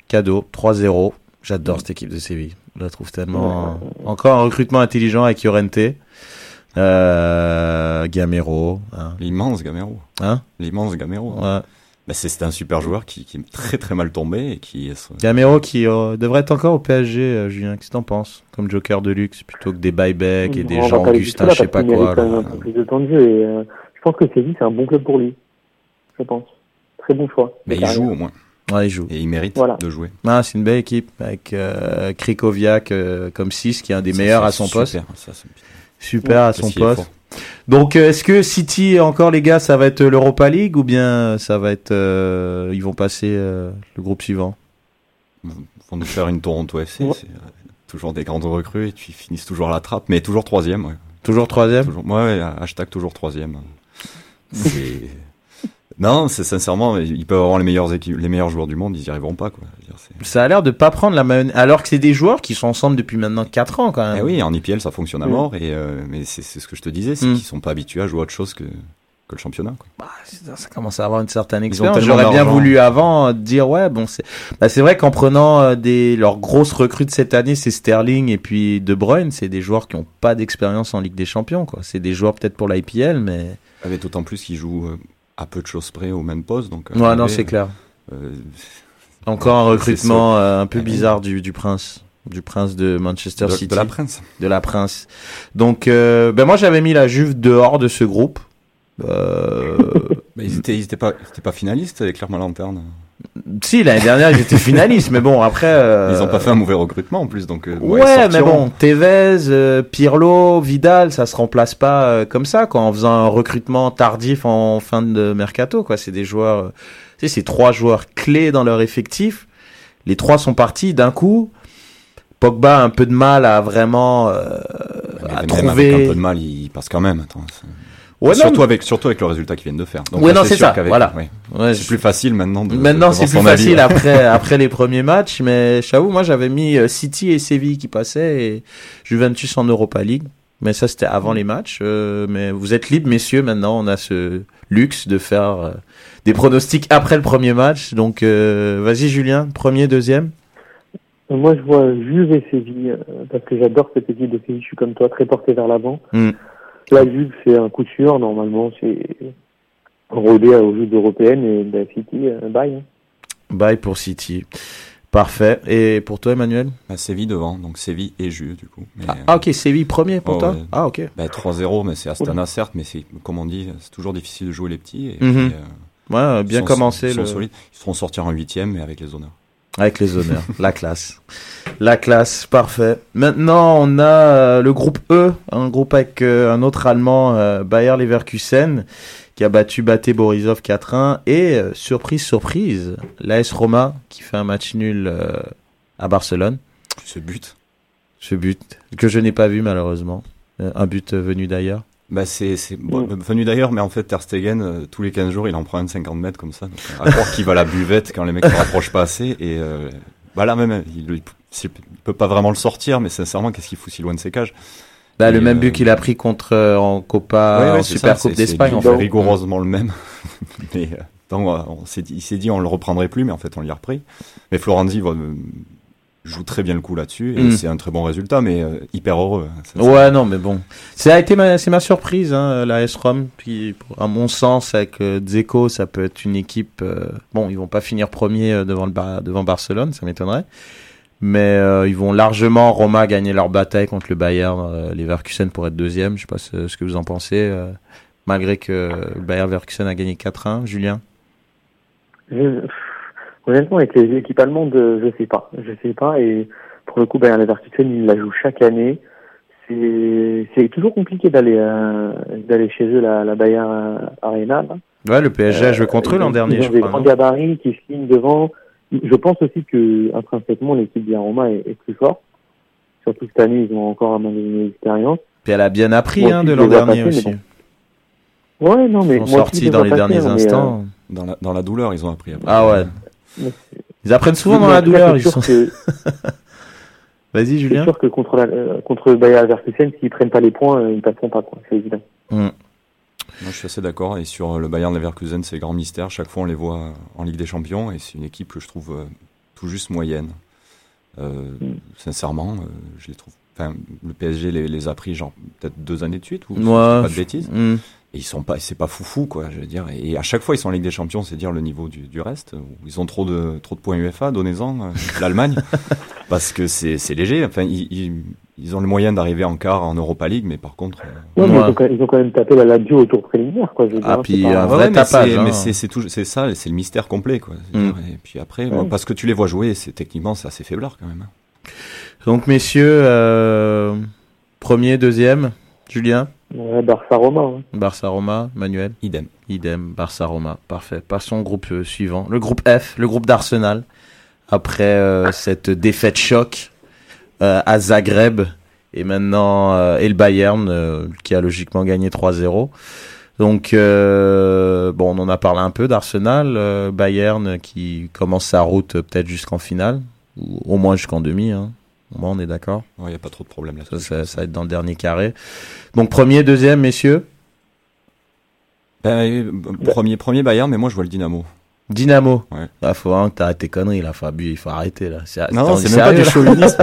Speaker 4: cadeau, 3-0. J'adore cette équipe de Séville. Je la trouve tellement... Encore un recrutement intelligent avec Llorente. Euh, Gamero. Hein.
Speaker 6: L'immense Gamero.
Speaker 4: Hein?
Speaker 6: L'immense Gamero.
Speaker 4: Ouais.
Speaker 6: Bah, c'est c'est un super joueur qui, qui est très très mal tombé et qui est
Speaker 4: Gamero qui euh, devrait être encore au PSG, euh, Julien. Qu'est-ce que t'en penses? Comme joker de luxe, plutôt que des buybacks et des gens
Speaker 5: aller
Speaker 4: Augustin, je sais pas quoi. là.
Speaker 5: un peu plus de temps de jeu et euh, je pense que Séville, c'est un bon club pour lui. Je pense. Très bon choix.
Speaker 6: Mais il
Speaker 5: carrière.
Speaker 6: joue au moins.
Speaker 4: Ouais, il joue.
Speaker 6: Et il mérite
Speaker 5: Voilà.
Speaker 6: de jouer.
Speaker 4: Ah, c'est une belle équipe avec euh, Krikoviak euh, comme 6 qui est un des
Speaker 6: Ça,
Speaker 4: meilleurs à son
Speaker 6: super.
Speaker 4: poste.
Speaker 6: Ça,
Speaker 4: Super à
Speaker 6: ça,
Speaker 4: son
Speaker 6: est
Speaker 4: poste. Donc, euh, est-ce que City, encore les gars, ça va être l'Europa League ou bien ça va être. euh, ils vont passer euh, le groupe suivant?
Speaker 6: Ils vont nous faire une Toronto FC.
Speaker 5: Ouais.
Speaker 6: C'est euh, toujours des grandes recrues et puis ils finissent toujours à la trappe, mais toujours troisième. Ouais.
Speaker 4: Toujours troisième?
Speaker 6: Toujours, ouais, ouais, hashtag toujours troisième. C'est- non, c'est sincèrement, ils peuvent avoir les meilleurs équipes, les meilleurs joueurs du monde, ils y arriveront pas, quoi.
Speaker 4: Ça a l'air de pas prendre la même. Alors que c'est des joueurs qui sont ensemble depuis maintenant 4 ans quand même.
Speaker 6: Eh oui, en IPL, ça fonctionne à mort, et euh, mais c'est ce que je te disais, c'est
Speaker 4: Mm.
Speaker 6: qu'ils sont pas habitués à jouer à autre chose que, que le championnat. Quoi.
Speaker 4: Bah, ça, commence à avoir une certaine expérience. J'aurais bien voulu avant euh, dire ouais bon c'est bah, c'est vrai qu'en prenant euh, des leurs grosses recrues de cette année c'est Sterling et puis De Bruyne c'est des joueurs qui ont pas d'expérience en Ligue des Champions quoi. C'est des joueurs peut-être pour l'IPL mais
Speaker 6: Avec d'autant plus qu'ils jouent euh, à peu de choses près au même poste, donc. euh,
Speaker 4: ouais non
Speaker 6: arriver,
Speaker 4: c'est clair.
Speaker 6: euh,
Speaker 4: Encore un recrutement euh, un peu
Speaker 6: Eh
Speaker 4: bizarre du du prince du prince de Manchester
Speaker 6: de,
Speaker 4: City
Speaker 6: de la Prince.
Speaker 4: de la Prince. Donc euh, ben moi j'avais mis la Juve dehors de ce groupe. Euh,
Speaker 6: Mais ils étaient, ils étaient pas, ils étaient pas finalistes avec Clermont Lanterne.
Speaker 4: si l'année dernière ils étaient finalistes mais bon après euh,
Speaker 6: Ils ont pas fait un mauvais recrutement en plus, donc. euh,
Speaker 4: Ouais, mais bon, Tevez, euh, Pirlo, Vidal, ça se remplace pas euh, comme ça, quoi, en faisant un recrutement tardif en fin de mercato, quoi. C'est des joueurs, euh, tu sais, c'est trois joueurs clés dans leur effectif. Les trois sont partis d'un coup. Pogba a un peu de mal à vraiment euh, à
Speaker 6: avec
Speaker 4: trouver.
Speaker 6: un peu de mal, il passe quand même. Attends,
Speaker 4: Ouais, non,
Speaker 6: surtout avec surtout avec le résultat qu'ils viennent de faire. Donc
Speaker 4: Ouais,
Speaker 6: là,
Speaker 4: non, c'est
Speaker 6: sûr
Speaker 4: ça,
Speaker 6: qu'avec-
Speaker 4: voilà.
Speaker 6: ouais.
Speaker 4: Ouais,
Speaker 6: c'est
Speaker 4: je-
Speaker 6: plus facile maintenant. De,
Speaker 4: Maintenant,
Speaker 6: de
Speaker 4: c'est plus
Speaker 6: avis,
Speaker 4: facile après, après les premiers matchs, mais j'avoue, moi, j'avais mis euh, City et Séville qui passaient et Juventus en Europa League. Mais ça, c'était avant les matchs. euh, mais vous êtes libres, messieurs. Maintenant, on a ce luxe de faire euh, des pronostics après le premier match. Donc, euh, vas-y, Julien. Premier, deuxième.
Speaker 5: Moi, je vois Juve et Séville, euh, parce que j'adore cette équipe de Séville. Je suis comme toi, très porté vers l'avant.
Speaker 4: Mm.
Speaker 5: La Juve, c'est un coup sûr. Normalement, c'est rodé aux Jeux européennes et la City, euh, bye. hein.
Speaker 4: Bye pour City. Parfait. Et pour toi, Emmanuel?
Speaker 6: Bah, Séville devant, donc Séville et Juve du coup. Mais,
Speaker 4: ah, ah, ok. Séville premier pour
Speaker 6: Oh,
Speaker 4: toi?
Speaker 6: ouais.
Speaker 4: Ah, ok.
Speaker 6: bah, 3-0, mais c'est Astana certes, mais c'est comme on dit, c'est toujours difficile de jouer les petits. Et
Speaker 4: Mhm.
Speaker 6: puis, euh,
Speaker 4: Ouais,
Speaker 6: ils
Speaker 4: bien
Speaker 6: sont-
Speaker 4: commencé.
Speaker 6: Ils sont
Speaker 4: le-
Speaker 6: solides. Ils seront sortis en huitième, mais avec les honneurs.
Speaker 4: Avec les honneurs, la classe. La classe, parfait. Maintenant, on a euh, le groupe E, un groupe avec euh, un autre Allemand, euh, Bayer Leverkusen, qui a battu Baté Borisov 4-1. Et, surprise, surprise, l'AS Roma, qui fait un match nul à Barcelone.
Speaker 6: Ce but.
Speaker 4: Ce but, que je n'ai pas vu malheureusement. Un but venu d'ailleurs.
Speaker 6: Bah c'est c'est bon, venu d'ailleurs, mais en fait Ter Stegen euh, tous les 15 jours il en prend un de 50 mètres comme ça. Donc, à croire qu'il va à la buvette quand les mecs se rapprochent pas assez et euh, bah là même il, il, il peut pas vraiment le sortir, mais sincèrement qu'est-ce qu'il fout si loin de ses cages?
Speaker 4: Bah, le même
Speaker 6: euh,
Speaker 4: but qu'il a pris contre euh, en Copa,
Speaker 6: Ouais, ouais,
Speaker 4: en Super
Speaker 6: ça,
Speaker 4: Coupe d'Espagne
Speaker 6: c'est
Speaker 4: en fait.
Speaker 6: rigoureusement le même. mais euh, donc, euh, on il s'est dit on le reprendrait plus, mais en fait on l'y a repris. Mais Florenzi va, euh, joue très bien le coup là-dessus et
Speaker 4: Mm.
Speaker 6: c'est un très bon résultat, mais euh, hyper heureux. hein, ça,
Speaker 4: Ouais, non, mais bon. Ça a été ma, c'est ma surprise, hein, la S-ROM. Puis, à mon sens, avec euh, Dzeko, ça peut être une équipe. euh, bon, ils vont pas finir premier euh, devant le Bar- devant Barcelone, ça m'étonnerait. Mais euh, ils vont largement Roma gagner leur bataille contre le Bayern, euh, Leverkusen pour être deuxième. Je sais pas ce, ce que vous en pensez, euh, malgré que le Bayern Leverkusen a gagné 4-1. Julien?
Speaker 5: Honnêtement, avec les équipes allemandes, euh, je sais pas. Je sais pas. Et pour le coup, Bayern Leverkusen, il la joue chaque année. C'est c'est toujours compliqué d'aller euh, d'aller chez eux, la, la Bayern euh, Arena. là.
Speaker 4: Ouais, le PSG a joué contre eux
Speaker 5: ils
Speaker 4: l'an dernier,
Speaker 5: Ils
Speaker 4: je
Speaker 5: ont des
Speaker 4: crois.
Speaker 5: grands gabarits qui se lignent devant. Je pense aussi que intrinsèquement, l'équipe bien Roma est, est plus forte. Surtout cette année, ils ont encore un magazine d'expérience.
Speaker 4: Puis elle a bien appris
Speaker 5: Moi
Speaker 4: hein, de l'an dernier
Speaker 5: passer,
Speaker 4: aussi.
Speaker 5: mais Ouais, non, mais
Speaker 4: Ils sont sortis dans les derniers
Speaker 5: hein,
Speaker 4: instants.
Speaker 6: Dans la, dans la douleur, ils ont appris. Après.
Speaker 4: Ah ouais. Ils apprennent
Speaker 5: c'est-
Speaker 4: souvent dans la douleur.
Speaker 5: c'est
Speaker 4: Ils
Speaker 5: sûr
Speaker 4: sont...
Speaker 5: que-
Speaker 4: Vas-y,
Speaker 5: C'est
Speaker 4: Julien.
Speaker 5: sûr que contre, la, euh, contre Bayer Leverkusen, s'ils prennent pas les points, euh, ils passeront pas, quoi. C'est évident.
Speaker 4: Mm.
Speaker 6: Moi, je suis assez d'accord. Et sur le Bayern Leverkusen, c'est grand mystère. Chaque fois, on les voit en Ligue des Champions. Et c'est une équipe que je trouve euh, tout juste moyenne. Euh, Sincèrement, euh, je les trouve. Enfin, le PSG les, les a pris, genre, peut-être deux années de suite, ou
Speaker 4: Ouais.
Speaker 6: pas de bêtises.
Speaker 4: Mm.
Speaker 6: Et ils sont pas, c'est pas foufou, quoi, je veux dire. Et à chaque fois, ils sont en Ligue des Champions, c'est dire le niveau du, du reste. Ils ont trop de, trop de points UEFA, donnez-en, euh, l'Allemagne. parce que c'est, c'est léger. Enfin, ils, ils, ils ont le moyen d'arriver en quart en Europa League, mais par contre. euh,
Speaker 5: Ouais, mais
Speaker 4: Ouais.
Speaker 5: ils, ont quand, ils ont quand même tapé la Lazio au tour préliminaire, quoi. Je veux
Speaker 4: Ah, puis, un vrai
Speaker 6: mais
Speaker 4: tapage,
Speaker 6: c'est-
Speaker 4: hein.
Speaker 6: Mais c'est c'est tout- c'est ça, c'est le mystère complet, quoi.
Speaker 4: Mm.
Speaker 6: Et puis après, moi, parce que tu les vois jouer, c'est techniquement c'est assez faiblard quand même. hein.
Speaker 4: Donc, messieurs, euh, premier, deuxième, Julien,
Speaker 5: Ouais, Barça-Roma. hein.
Speaker 4: Barça-Roma, Manuel,
Speaker 6: Idem.
Speaker 4: idem, Barça-Roma, parfait. Passons au groupe euh, suivant, le groupe F, le groupe d'Arsenal. Après euh, cette défaite choc euh, à Zagreb et maintenant euh, et le Bayern euh, qui a logiquement gagné 3-0. Donc euh, bon, on en a parlé un peu d'Arsenal, euh, Bayern qui commence sa route peut-être jusqu'en finale ou au moins jusqu'en demi. Hein. Moins, on est d'accord.
Speaker 6: Il n'y a pas trop de problème
Speaker 4: Ça,
Speaker 6: là-dessus.
Speaker 4: ça, ça va être dans le dernier carré. Donc premier, deuxième, messieurs.
Speaker 6: Ben, euh, premier, premier Bayern, mais moi je vois le Dynamo.
Speaker 4: Dynamo.
Speaker 6: Ouais.
Speaker 4: Ah, faut vraiment que t'arrêtes tes conneries là, Fabu. Il faut arrêter là.
Speaker 6: Non,
Speaker 4: t'en
Speaker 6: c'est même pas du
Speaker 4: là
Speaker 6: chauvinisme.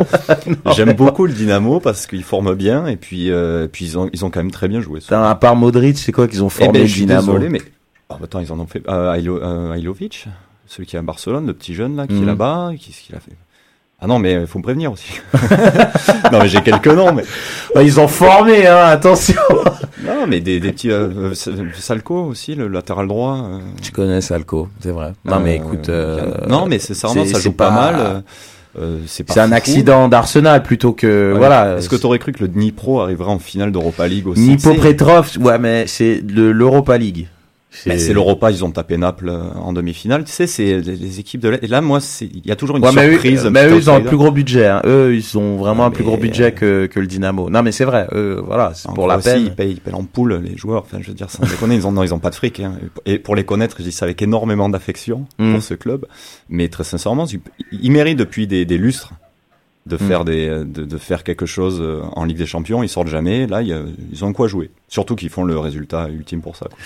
Speaker 4: Non,
Speaker 6: J'aime beaucoup le Dynamo parce qu'ils forment bien et puis, euh, puis ils, ont, ils ont quand même très bien joué.
Speaker 4: Putain, à part Modric, c'est quoi qu'ils ont
Speaker 6: Eh
Speaker 4: formé
Speaker 6: ben,
Speaker 4: le
Speaker 6: je suis
Speaker 4: Dynamo
Speaker 6: désolé, mais oh, attends, ils en ont fait. Euh, Ailo- euh, Ailovic, celui qui est à Barcelone, le petit jeune là, qui
Speaker 4: Mhm.
Speaker 6: est là-bas, qu'est-ce qu'il a fait Ah non, mais il faut me prévenir aussi. non, mais j'ai quelques noms, mais
Speaker 4: Ouais, Ils ont formé, hein, attention.
Speaker 6: non, mais des, des petits euh, euh, Salco aussi, le latéral droit. euh,
Speaker 4: Tu connais Salco, c'est vrai. Non, mais
Speaker 6: euh,
Speaker 4: écoute. euh,
Speaker 6: a- non, mais c'est ça, joue pas,
Speaker 4: pas-
Speaker 6: mal. euh, euh, c'est pas
Speaker 4: C'est un accident d'Arsenal plutôt que.
Speaker 6: Ouais.
Speaker 4: Voilà.
Speaker 6: Est-ce que tu aurais cru que le Dnipro arriverait en finale d'Europa League aussi C'est-
Speaker 4: Petrov, ouais, mais c'est de l'Europa League.
Speaker 6: Mais c'est l'Europa, ils ont tapé Naples euh, en demi-finale. Tu sais, c'est les, équipes de l'Est. Et là, moi, il y a toujours une
Speaker 4: Ouais, mais eux,
Speaker 6: surprise.
Speaker 4: mais eux, ils ont un plus gros budget. hein. Eux, ils ont vraiment
Speaker 6: Ouais,
Speaker 4: un plus gros budget que, que le Dynamo. Non, mais c'est vrai. Eux, voilà, c'est pour la peine.
Speaker 6: Ils payent, ils payent en poule, les joueurs. Enfin, je veux dire, sans déconner, ils ont, non, ils ont pas de fric. Hein. Et pour les connaître, je dis ça avec énormément d'affection
Speaker 4: Mm.
Speaker 6: pour ce club. Mais très sincèrement, ils, ils méritent depuis des, des lustres de
Speaker 4: Mm.
Speaker 6: faire des, de, de faire quelque chose euh, en Ligue des Champions. Ils sortent jamais. Là, il y a- ils ont quoi jouer. Surtout qu'ils font le résultat ultime pour ça. quoi.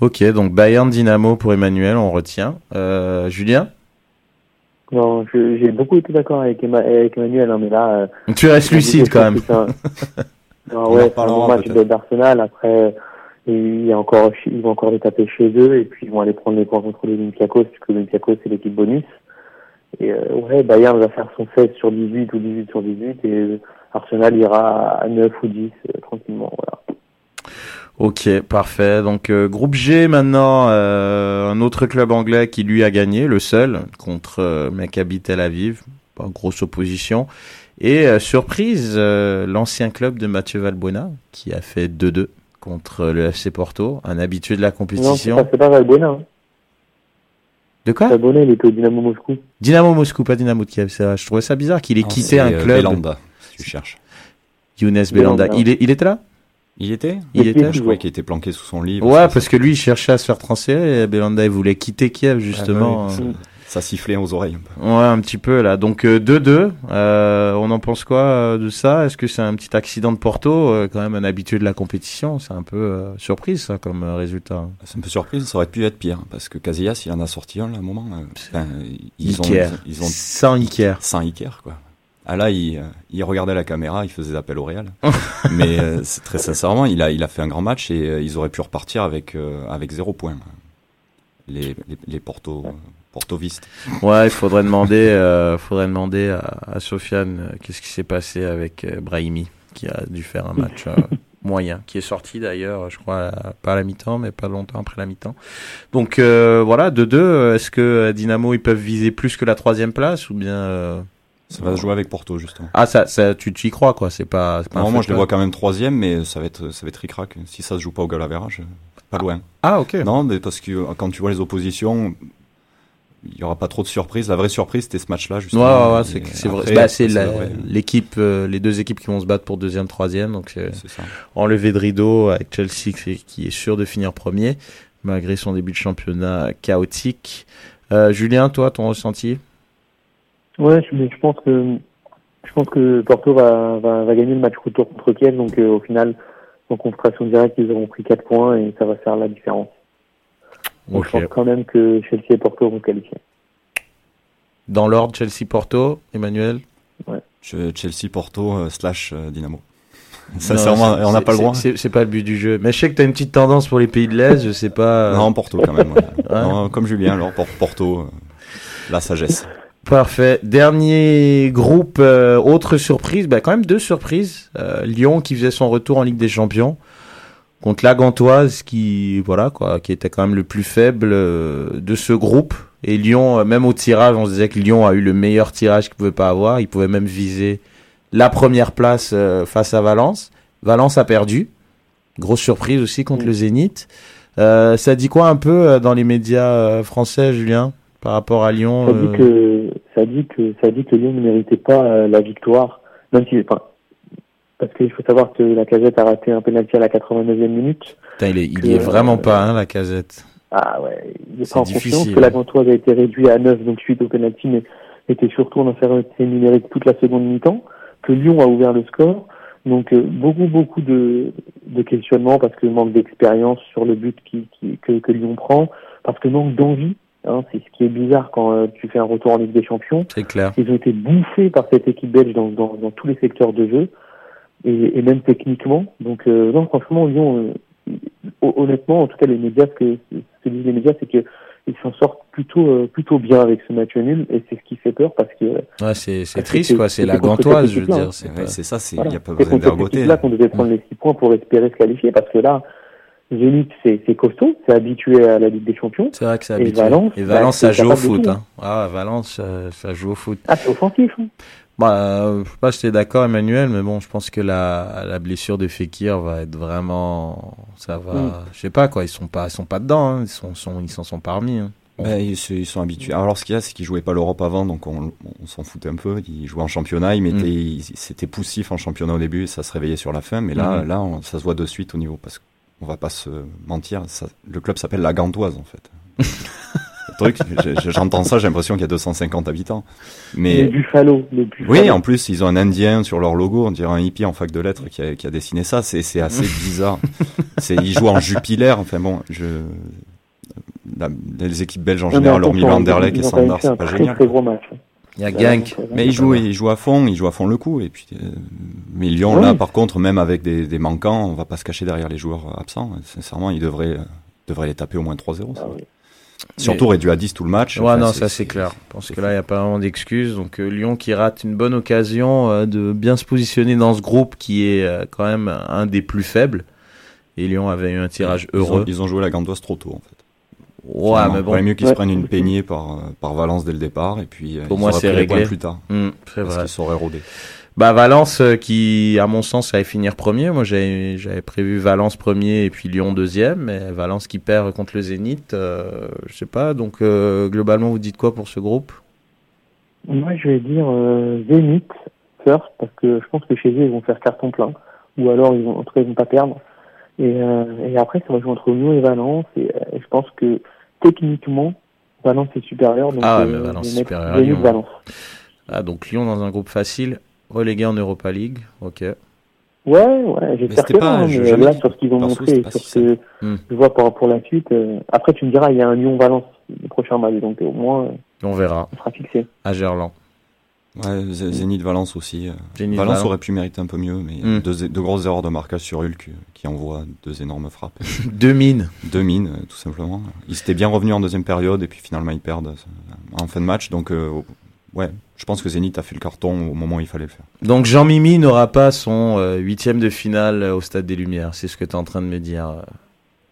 Speaker 4: Ok, donc Bayern Dynamo pour Emmanuel, on retient. Euh, Julien?
Speaker 5: Non, j'ai beaucoup été d'accord avec, Emma- avec Emmanuel, hein, mais là. euh,
Speaker 4: Tu restes lucide quand même.
Speaker 5: un- Non, ouais, c'est un bon match d'Arsenal. Après, et il y a encore, ils vont encore les taper chez eux et puis ils vont aller prendre les points contre l'Olympiakos, puisque l'Olympiakos c'est l'équipe bonus. Et euh, ouais, Bayern va faire son 16 sur 18 ou 18 sur 18 et euh, Arsenal ira à 9 ou 10 euh, tranquillement. Voilà.
Speaker 4: Ok, parfait. Donc euh, groupe G maintenant, euh, un autre club anglais qui lui a gagné, le seul, contre euh, Maccabi Tel Aviv. Pas grosse opposition. Et euh, surprise, euh, l'ancien club de Mathieu Valbuena qui a fait 2-2 contre le FC Porto, un habitué de la
Speaker 5: Non, c'est
Speaker 4: compétition.
Speaker 5: pas, c'est pas Valbuena. Hein.
Speaker 4: De quoi?
Speaker 5: Valbuena, il était au Dynamo Moscou.
Speaker 4: Dynamo Moscou, pas Dynamo de Kiev. c'est vrai. Je trouvais ça bizarre qu'il ait
Speaker 6: Non,
Speaker 4: quitté un
Speaker 6: euh,
Speaker 4: club.
Speaker 6: Belanda, si tu cherches.
Speaker 4: Younes Belanda.
Speaker 5: Belanda.
Speaker 4: Il, est, il était là?
Speaker 6: Il était?
Speaker 4: Il
Speaker 5: Il
Speaker 4: était
Speaker 5: était
Speaker 6: Je croyais qu'il était planqué sous son livre.
Speaker 4: Ouais, parce que lui, il cherchait à se faire transférer. Et Belanda, il voulait quitter Kiev, justement.
Speaker 6: Ah, ouais,
Speaker 4: Euh,
Speaker 6: ça, sifflait aux oreilles.
Speaker 4: Ouais, un petit peu là. Donc euh, 2-2. Euh, on en pense quoi euh, de ça? Est-ce que c'est un petit accident de Porto? Euh, Quand même un habitué de la compétition. C'est un peu euh, surprise ça comme euh, résultat.
Speaker 6: C'est un peu surprise, ça aurait pu être pire, parce que Casillas, il en a sorti un, là, à un moment. euh, enfin, ils ont,
Speaker 4: Iker.
Speaker 6: ils ont
Speaker 4: Sans Iker.
Speaker 6: sans Iker, quoi. Ah là, il, il regardait la caméra, il faisait des appels au Real. Mais euh, très sincèrement, il a, il a fait un grand match et euh, ils auraient pu repartir avec, euh, avec zéro point. Les, les, les Porto, Portovistes.
Speaker 4: Ouais, il faudrait demander, euh, faudrait demander à, à Sofiane euh, qu'est-ce qui s'est passé avec Brahimi, qui a dû faire un match moyen, qui est sorti d'ailleurs, je crois, pas à la mi-temps, mais pas longtemps après la mi-temps. Donc euh, voilà, 2-2. Est-ce que Dynamo ils peuvent viser plus que la troisième place ou bien euh,
Speaker 6: Ça va se jouer avec Porto, justement.
Speaker 4: Ah, ça, ça, tu tu y crois, quoi. C'est pas, pas
Speaker 6: Normalement, je les vois quand même troisième, mais ça va être, ça va être ric-rac. Si ça se joue pas au goal average, pas loin.
Speaker 4: Ah, ok.
Speaker 6: Non, mais parce que euh, quand tu vois les oppositions, il y aura pas trop de surprises. La vraie surprise, c'était ce match-là,
Speaker 4: Ouais,
Speaker 6: justement.
Speaker 4: ouais, ouais,
Speaker 6: Et
Speaker 4: c'est, vrai. Bah, c'est l'équipe, euh, les deux équipes qui vont se battre pour deuxième, troisième. Donc, c'est
Speaker 6: C'est ça.
Speaker 4: enlevé de rideau avec Chelsea qui, qui est sûr de finir premier, malgré son début de championnat chaotique. Euh, Julien, toi, ton ressenti?
Speaker 5: Ouais, je, mais je pense que je pense que Porto va, va, va gagner le match retour contre Kiev, donc euh, au final, en confrontation directe, ils auront pris 4 points et ça va faire la différence. Donc je pense quand même que Chelsea et Porto vont qualifier.
Speaker 4: Dans l'ordre, Chelsea-Porto, Emmanuel?
Speaker 6: Je- Chelsea, Porto, euh, slash euh, Dynamo. Sincèrement,
Speaker 4: Non,
Speaker 6: on n'a
Speaker 4: c'est-
Speaker 6: pas le droit.
Speaker 4: C'est, pas le but du jeu. Mais je sais que t'as une petite tendance pour les pays de l'Est, je sais pas. euh,
Speaker 6: Non, Porto quand même. ouais.
Speaker 4: Ouais.
Speaker 6: Non, comme Julien, alors Por- Porto, euh, la sagesse.
Speaker 4: Parfait. Dernier groupe, euh, autre surprise, bah quand même deux surprises. Euh, Lyon qui faisait son retour en Ligue des Champions contre la Gantoise qui voilà quoi, qui était quand même le plus faible euh, de ce groupe. Et Lyon, euh, même au tirage, on se disait que Lyon a eu le meilleur tirage qu'il pouvait pas avoir. Il pouvait même viser la première place euh, face à Valence. Valence a perdu. Grosse surprise aussi contre le Zénith. Euh, ça dit quoi un peu euh, dans les médias français, Julien, par rapport à Lyon
Speaker 5: Ça dit que ça dit que ça dit que Lyon ne méritait pas euh, la victoire, même si enfin, parce qu'il faut savoir que la casette a raté un penalty à la 89e minute.
Speaker 4: Putain, il est, il
Speaker 5: que,
Speaker 4: y est vraiment
Speaker 5: euh,
Speaker 4: pas, hein, la casette.
Speaker 5: Ah ouais, il est pas en confiance que la
Speaker 4: hein.
Speaker 5: Gantoise a été réduite à 9 donc suite au penalty, mais était surtout en infériorité numérique toute la seconde mi-temps, que Lyon a ouvert le score. Donc euh, beaucoup beaucoup de, de questionnements parce que manque d'expérience sur le but qui, qui, que, que Lyon prend, parce que manque d'envie. Hein, c'est ce qui est bizarre quand euh, tu fais un retour en Ligue des Champions.
Speaker 4: C'est clair.
Speaker 5: Ils ont été bouffés par cette équipe belge dans, dans, dans tous les secteurs de jeu et, et même techniquement. Donc euh, non, franchement, Lyon, euh, hon- honnêtement, en tout cas les médias, ce que, ce que disent les médias, c'est que ils s'en sortent plutôt euh, plutôt bien avec ce match nul et c'est ce qui fait peur parce que
Speaker 4: Ouais, c'est, triste,
Speaker 5: c'est-
Speaker 4: quoi. C'est la gantoise, je veux dire.
Speaker 5: hein.
Speaker 4: C'est
Speaker 6: Ouais,
Speaker 4: pas-
Speaker 6: c'est ça, il n'y
Speaker 5: voilà.
Speaker 6: a pas
Speaker 5: c'est
Speaker 6: besoin
Speaker 5: cette
Speaker 6: d'ergoter.
Speaker 5: équipe-là qu'on devait prendre les six points pour espérer se qualifier parce que là, Zénith c'est c'est costaud, c'est habitué à la Ligue des Champions.
Speaker 4: C'est vrai que c'est
Speaker 5: Et
Speaker 4: habitué.
Speaker 5: Valence,
Speaker 4: Et
Speaker 5: bah,
Speaker 4: Valence, ça joue au foot, hein. Ah, Valence, euh, ça joue au foot.
Speaker 5: Ah, c'est offensif. hein.
Speaker 4: Bah, euh, je sais pas t'es d'accord, Emmanuel, mais bon, je pense que la, la blessure de Fekir va être vraiment, ça va,
Speaker 5: Mm.
Speaker 4: je sais pas quoi, ils sont pas, ils sont pas dedans, hein. ils sont, sont, ils s'en sont parmi. Hein.
Speaker 6: Ben, ils, sont habitués. Alors, ce qu'il y a, c'est qu'ils jouaient pas l'Europe avant, donc on, on s'en foutait un peu. Ils jouaient en championnat, ils mettaient,
Speaker 4: Mm.
Speaker 6: ils- c'était poussif en championnat au début, et ça se réveillait sur la fin. Mais là,
Speaker 4: Mhm.
Speaker 6: là, on- ça se voit de suite au niveau, parce qu'on va pas se mentir, ça, le club s'appelle la Gantoise en fait. le truc, j'entends ça, j'ai l'impression qu'il y a 250 habitants. Mais
Speaker 5: Buffalo, les Buffalo.
Speaker 6: oui, en plus, ils ont un Indien sur leur logo, on dirait un hippie en fac de lettres qui a, qui a dessiné ça. C'est, c'est assez bizarre. C'est, ils jouent en Jupiler. Enfin bon, je, la- les équipes belges en général, hormis le Anderlecht et
Speaker 5: un
Speaker 6: c'est pas génial.
Speaker 5: Très gros match.
Speaker 4: Il y a Genk.
Speaker 6: Mais ils jouent, ils jouent à fond, ils jouent à fond le coup. Et puis, euh, mais Lyon,
Speaker 5: Oui.
Speaker 6: là, par contre, même avec des, des manquants, on va pas se cacher derrière les joueurs absents. Sincèrement, ils devraient, euh, devraient les taper au moins 3-0. ça.
Speaker 5: Ah oui.
Speaker 6: Surtout réduit à 10 tout le match.
Speaker 4: Ouais,
Speaker 6: Enfin,
Speaker 4: non, ça c'est clair. Je pense que là, il n'y a pas vraiment d'excuses. Donc, euh, Lyon qui rate une bonne occasion euh, de bien se positionner dans ce groupe qui est euh, quand même un des plus faibles. Et Lyon avait eu un tirage
Speaker 6: Ils ont,
Speaker 4: heureux.
Speaker 6: ils ont joué la gandoise trop tôt, en fait.
Speaker 4: Ouais, mais
Speaker 6: Il
Speaker 4: bon,
Speaker 6: vaudrait mieux qu'ils
Speaker 5: Ouais.
Speaker 6: se prennent une peignée par, euh, par Valence dès le départ. Et puis, euh,
Speaker 4: Au
Speaker 6: ils
Speaker 4: moins,
Speaker 6: auraient
Speaker 4: c'est réglé.
Speaker 6: plus tard.
Speaker 4: hum, c'est
Speaker 6: Parce
Speaker 4: vrai.
Speaker 6: qu'ils sauraient rôder.
Speaker 4: Bah Valence euh, qui, à mon sens, allait finir premier. Moi, j'avais j'avais prévu Valence premier et puis Lyon deuxième. Mais Valence qui perd contre le Zénith, euh, je sais pas. Donc euh, globalement, vous dites quoi pour ce groupe?
Speaker 5: Moi, je vais dire euh, Zénith first, parce que je pense que chez eux, ils vont faire carton plein. Ou alors, ils vont, en tout cas, ils vont pas perdre. Et, euh, et après, ça va jouer entre Lyon et Valence. Et, euh, et je pense que techniquement, Valence est supérieur. Donc,
Speaker 4: Ah ouais,
Speaker 5: euh,
Speaker 4: mais Valence supérieur Lyon.
Speaker 5: Valence.
Speaker 4: Ah donc Lyon dans un groupe facile, relégué en Europa League. Ok.
Speaker 5: Ouais, ouais, j'espère que
Speaker 6: pas-
Speaker 5: non,
Speaker 6: je-
Speaker 5: mais là, sur ce qu'ils ont montré sur ce que
Speaker 4: Hmm.
Speaker 5: je vois pour, pour la suite, euh, après, tu me diras, il y a un Lyon-Valence, le prochain match, donc au moins, euh,
Speaker 4: On verra.
Speaker 5: on sera fixé.
Speaker 4: À Gerland.
Speaker 6: Ouais, Z- Zénith Valence aussi. euh.
Speaker 4: Zénith
Speaker 6: Valence
Speaker 4: Valence.
Speaker 6: aurait pu mériter un peu mieux, mais
Speaker 4: Mm.
Speaker 6: deux, deux grosses erreurs de marquage sur Hulk euh, qui envoie deux énormes frappes.
Speaker 4: Deux mines.
Speaker 6: deux mines, euh, tout simplement. Ils étaient bien revenus en deuxième période et puis finalement ils perdent en fin de match. Donc, euh, ouais, je pense que Zénith a fait le carton au moment où il fallait le faire.
Speaker 4: Donc Jean Mimi n'aura pas son euh, huitième de finale au Stade des Lumières. C'est ce que tu es en train de me dire,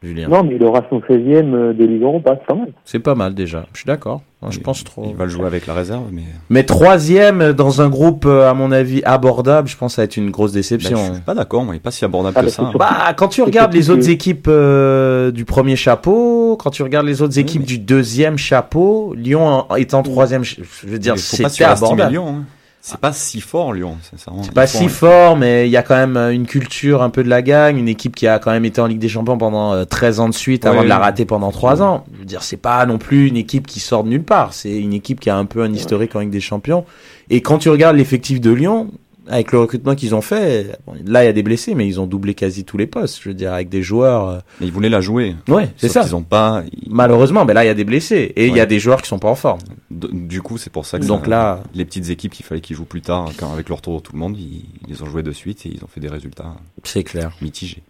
Speaker 4: Julien.
Speaker 5: Non, mais il aura son 16e euh, de Ligue Europa, c'est pas mal.
Speaker 4: C'est pas mal déjà. Je suis d'accord. Je
Speaker 6: Il-
Speaker 4: pense trop.
Speaker 6: Il va le jouer avec la réserve, mais
Speaker 4: Mais troisième dans un groupe, euh, à mon avis, abordable, je pense que ça va être une grosse
Speaker 6: bah,
Speaker 4: déception.
Speaker 6: je suis pas d'accord. Moi, il est pas si abordable
Speaker 5: Ah,
Speaker 6: que ça.
Speaker 5: c'est
Speaker 6: hein.
Speaker 4: Bah, quand tu
Speaker 5: C'est
Speaker 4: regardes les autres équipes euh, du premier chapeau, quand tu regardes les autres équipes
Speaker 6: mais-
Speaker 4: du deuxième chapeau, Lyon en- étant troisième, je je veux dire,
Speaker 6: surestimer
Speaker 4: abordable.
Speaker 6: Lyon. hein. C'est pas si fort Lyon, sincèrement.
Speaker 4: C'est pas
Speaker 6: Ils font-
Speaker 4: si fort, mais il y a quand même euh, une culture un peu de la gagne, une équipe qui a quand même été en Ligue des Champions pendant euh, 13 ans de suite avant de la rater pendant 3 ans. Je veux dire, c'est pas non plus une équipe qui sort de nulle part. C'est une équipe qui a un peu un historique en Ligue des Champions. Et quand tu regardes l'effectif de Lyon, avec le recrutement qu'ils ont fait, là il y a des blessés, mais ils ont doublé quasi tous les postes. Je veux dire, avec des joueurs. euh,
Speaker 6: Mais ils voulaient la jouer.
Speaker 4: Ouais, c'est ça.
Speaker 6: qu'ils ont pas. ils-
Speaker 4: Malheureusement, ben là il y a des blessés et il y a des joueurs qui sont pas en forme.
Speaker 6: Du coup, c'est pour ça que
Speaker 4: Donc
Speaker 6: ça-
Speaker 4: là-
Speaker 6: les petites équipes qu'il fallait qu'ils jouent plus tard, quand avec le retour de tout le monde, ils, ils ont joué de suite et ils ont fait des résultats
Speaker 4: C'est clair.
Speaker 6: mitigés.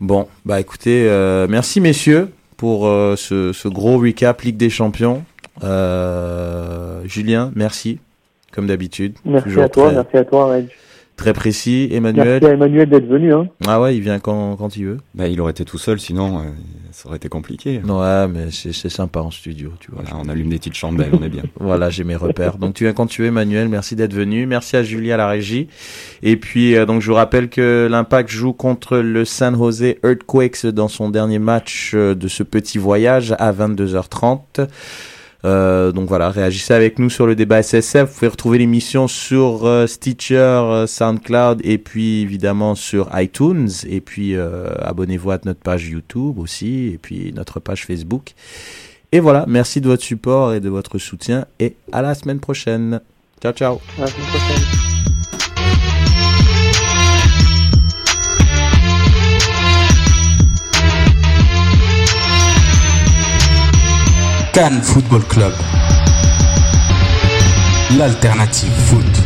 Speaker 4: Bon, bah écoutez, euh, merci messieurs pour euh, ce, ce gros recap Ligue des Champions. Euh, Julien, merci, comme d'habitude.
Speaker 5: Merci à toi,
Speaker 4: très,
Speaker 5: merci à toi, Reg.
Speaker 4: Très précis. Emmanuel,
Speaker 5: Merci à Emmanuel d'être venu, hein.
Speaker 4: ah ouais, il vient quand, quand il veut.
Speaker 6: Bah, il aurait été tout seul, sinon euh, ça aurait été compliqué.
Speaker 4: Ouais, mais c'est c'est sympa en studio, tu vois.
Speaker 6: Voilà, on allume des petites chandelles, on est bien.
Speaker 4: Voilà, j'ai mes repères. Donc tu viens quand tu veux, Emmanuel. Merci d'être venu. Merci à Julie à la régie. Et puis euh, donc je vous rappelle que l'Impact joue contre le San Jose Earthquakes dans son dernier match euh, de ce petit voyage à 22h30. Euh, donc voilà, réagissez avec nous sur le débat SSF. Vous pouvez retrouver l'émission sur euh, Stitcher, euh, SoundCloud et puis évidemment sur iTunes. Et puis euh, abonnez-vous à notre page YouTube aussi et puis notre page Facebook. Et voilà, merci de votre support et de votre soutien et à la semaine prochaine. Ciao ciao.
Speaker 3: Cannes Football Club. L'alternative foot.